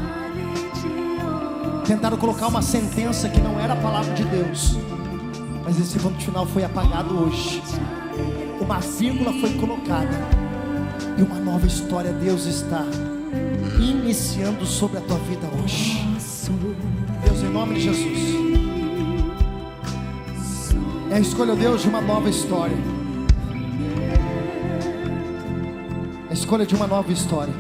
Tentaram colocar uma sentença que não era a palavra de Deus. Mas esse ponto final foi apagado hoje. Uma vírgula foi colocada. E uma nova história Deus está iniciando sobre a tua vida hoje. Deus, em nome de Jesus. É a escolha, Deus, de uma nova história. É a escolha de uma nova história.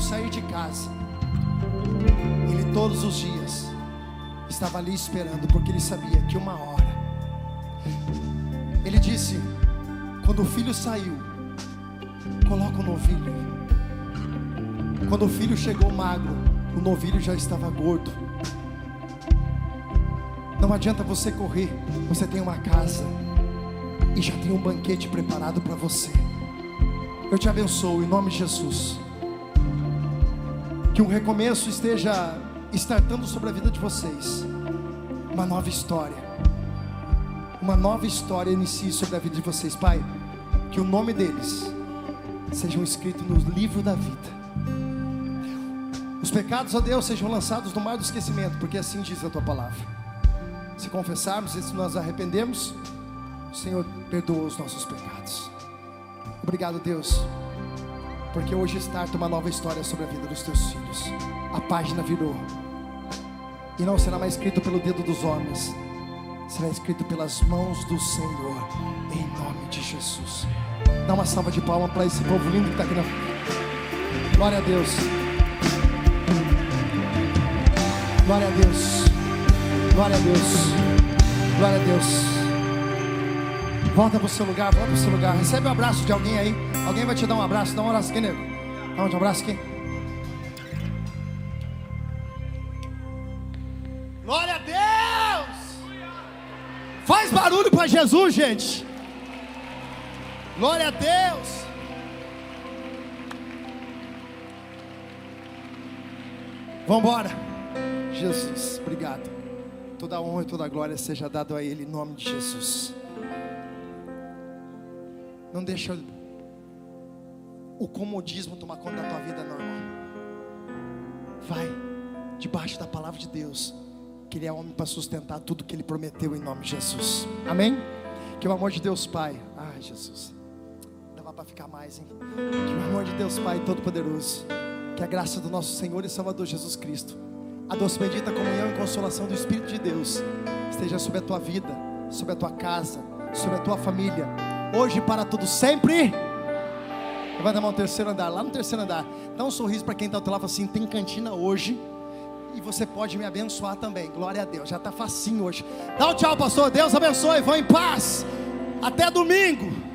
Sair de casa, ele todos os dias estava ali esperando, porque ele sabia que uma hora, ele disse: quando o filho saiu, coloca o novilho. Quando o filho chegou magro, o novilho já estava gordo. Não adianta você correr, você tem uma casa e já tem um banquete preparado para você. Eu te abençoo em nome de Jesus. Que um recomeço esteja startando sobre a vida de vocês. Uma nova história. Uma nova história inicie sobre a vida de vocês, Pai. Que o nome deles sejam escritos no livro da vida. Os pecados, ó Deus, sejam lançados no mar do esquecimento, porque assim diz a tua palavra. Se confessarmos e se nós arrependemos, o Senhor perdoa os nossos pecados. Obrigado, Deus, porque hoje está uma nova história sobre a vida dos teus filhos. A página virou, e não será mais escrito pelo dedo dos homens, será escrito pelas mãos do Senhor, em nome de Jesus. Dá uma salva de palmas para esse povo lindo que está aqui na. Glória a Deus. Glória a Deus. Glória a Deus. Glória a Deus. Volta para o seu lugar, volta para o seu lugar. Recebe um abraço de alguém aí. Alguém vai te dar um abraço. Dá um abraço aqui, nego. Dá um abraço aqui. Glória a Deus. Faz barulho para Jesus, gente. Glória a Deus. Vamos embora. Jesus, obrigado. Toda honra e toda glória seja dado a Ele em nome de Jesus. Não deixa o comodismo tomar conta da tua vida, não, irmão. Vai debaixo da palavra de Deus, que Ele é homem para sustentar tudo que Ele prometeu em nome de Jesus. Amém? Que o amor de Deus, Pai. Ai, Jesus. Dava para ficar mais, hein? Que o amor de Deus, Pai Todo-Poderoso. Que a graça do nosso Senhor e Salvador Jesus Cristo a doce bendita comunhão e consolação do Espírito de Deus esteja sobre a tua vida, sobre a tua casa, sobre a tua família, hoje para tudo sempre. Levanta a mão no terceiro andar, lá no terceiro andar. Dá um sorriso para quem está ao teu lado assim: tem cantina hoje. E você pode me abençoar também. Glória a Deus. Já está facinho hoje. Dá um tchau, pastor. Deus abençoe. Vão em paz. Até domingo.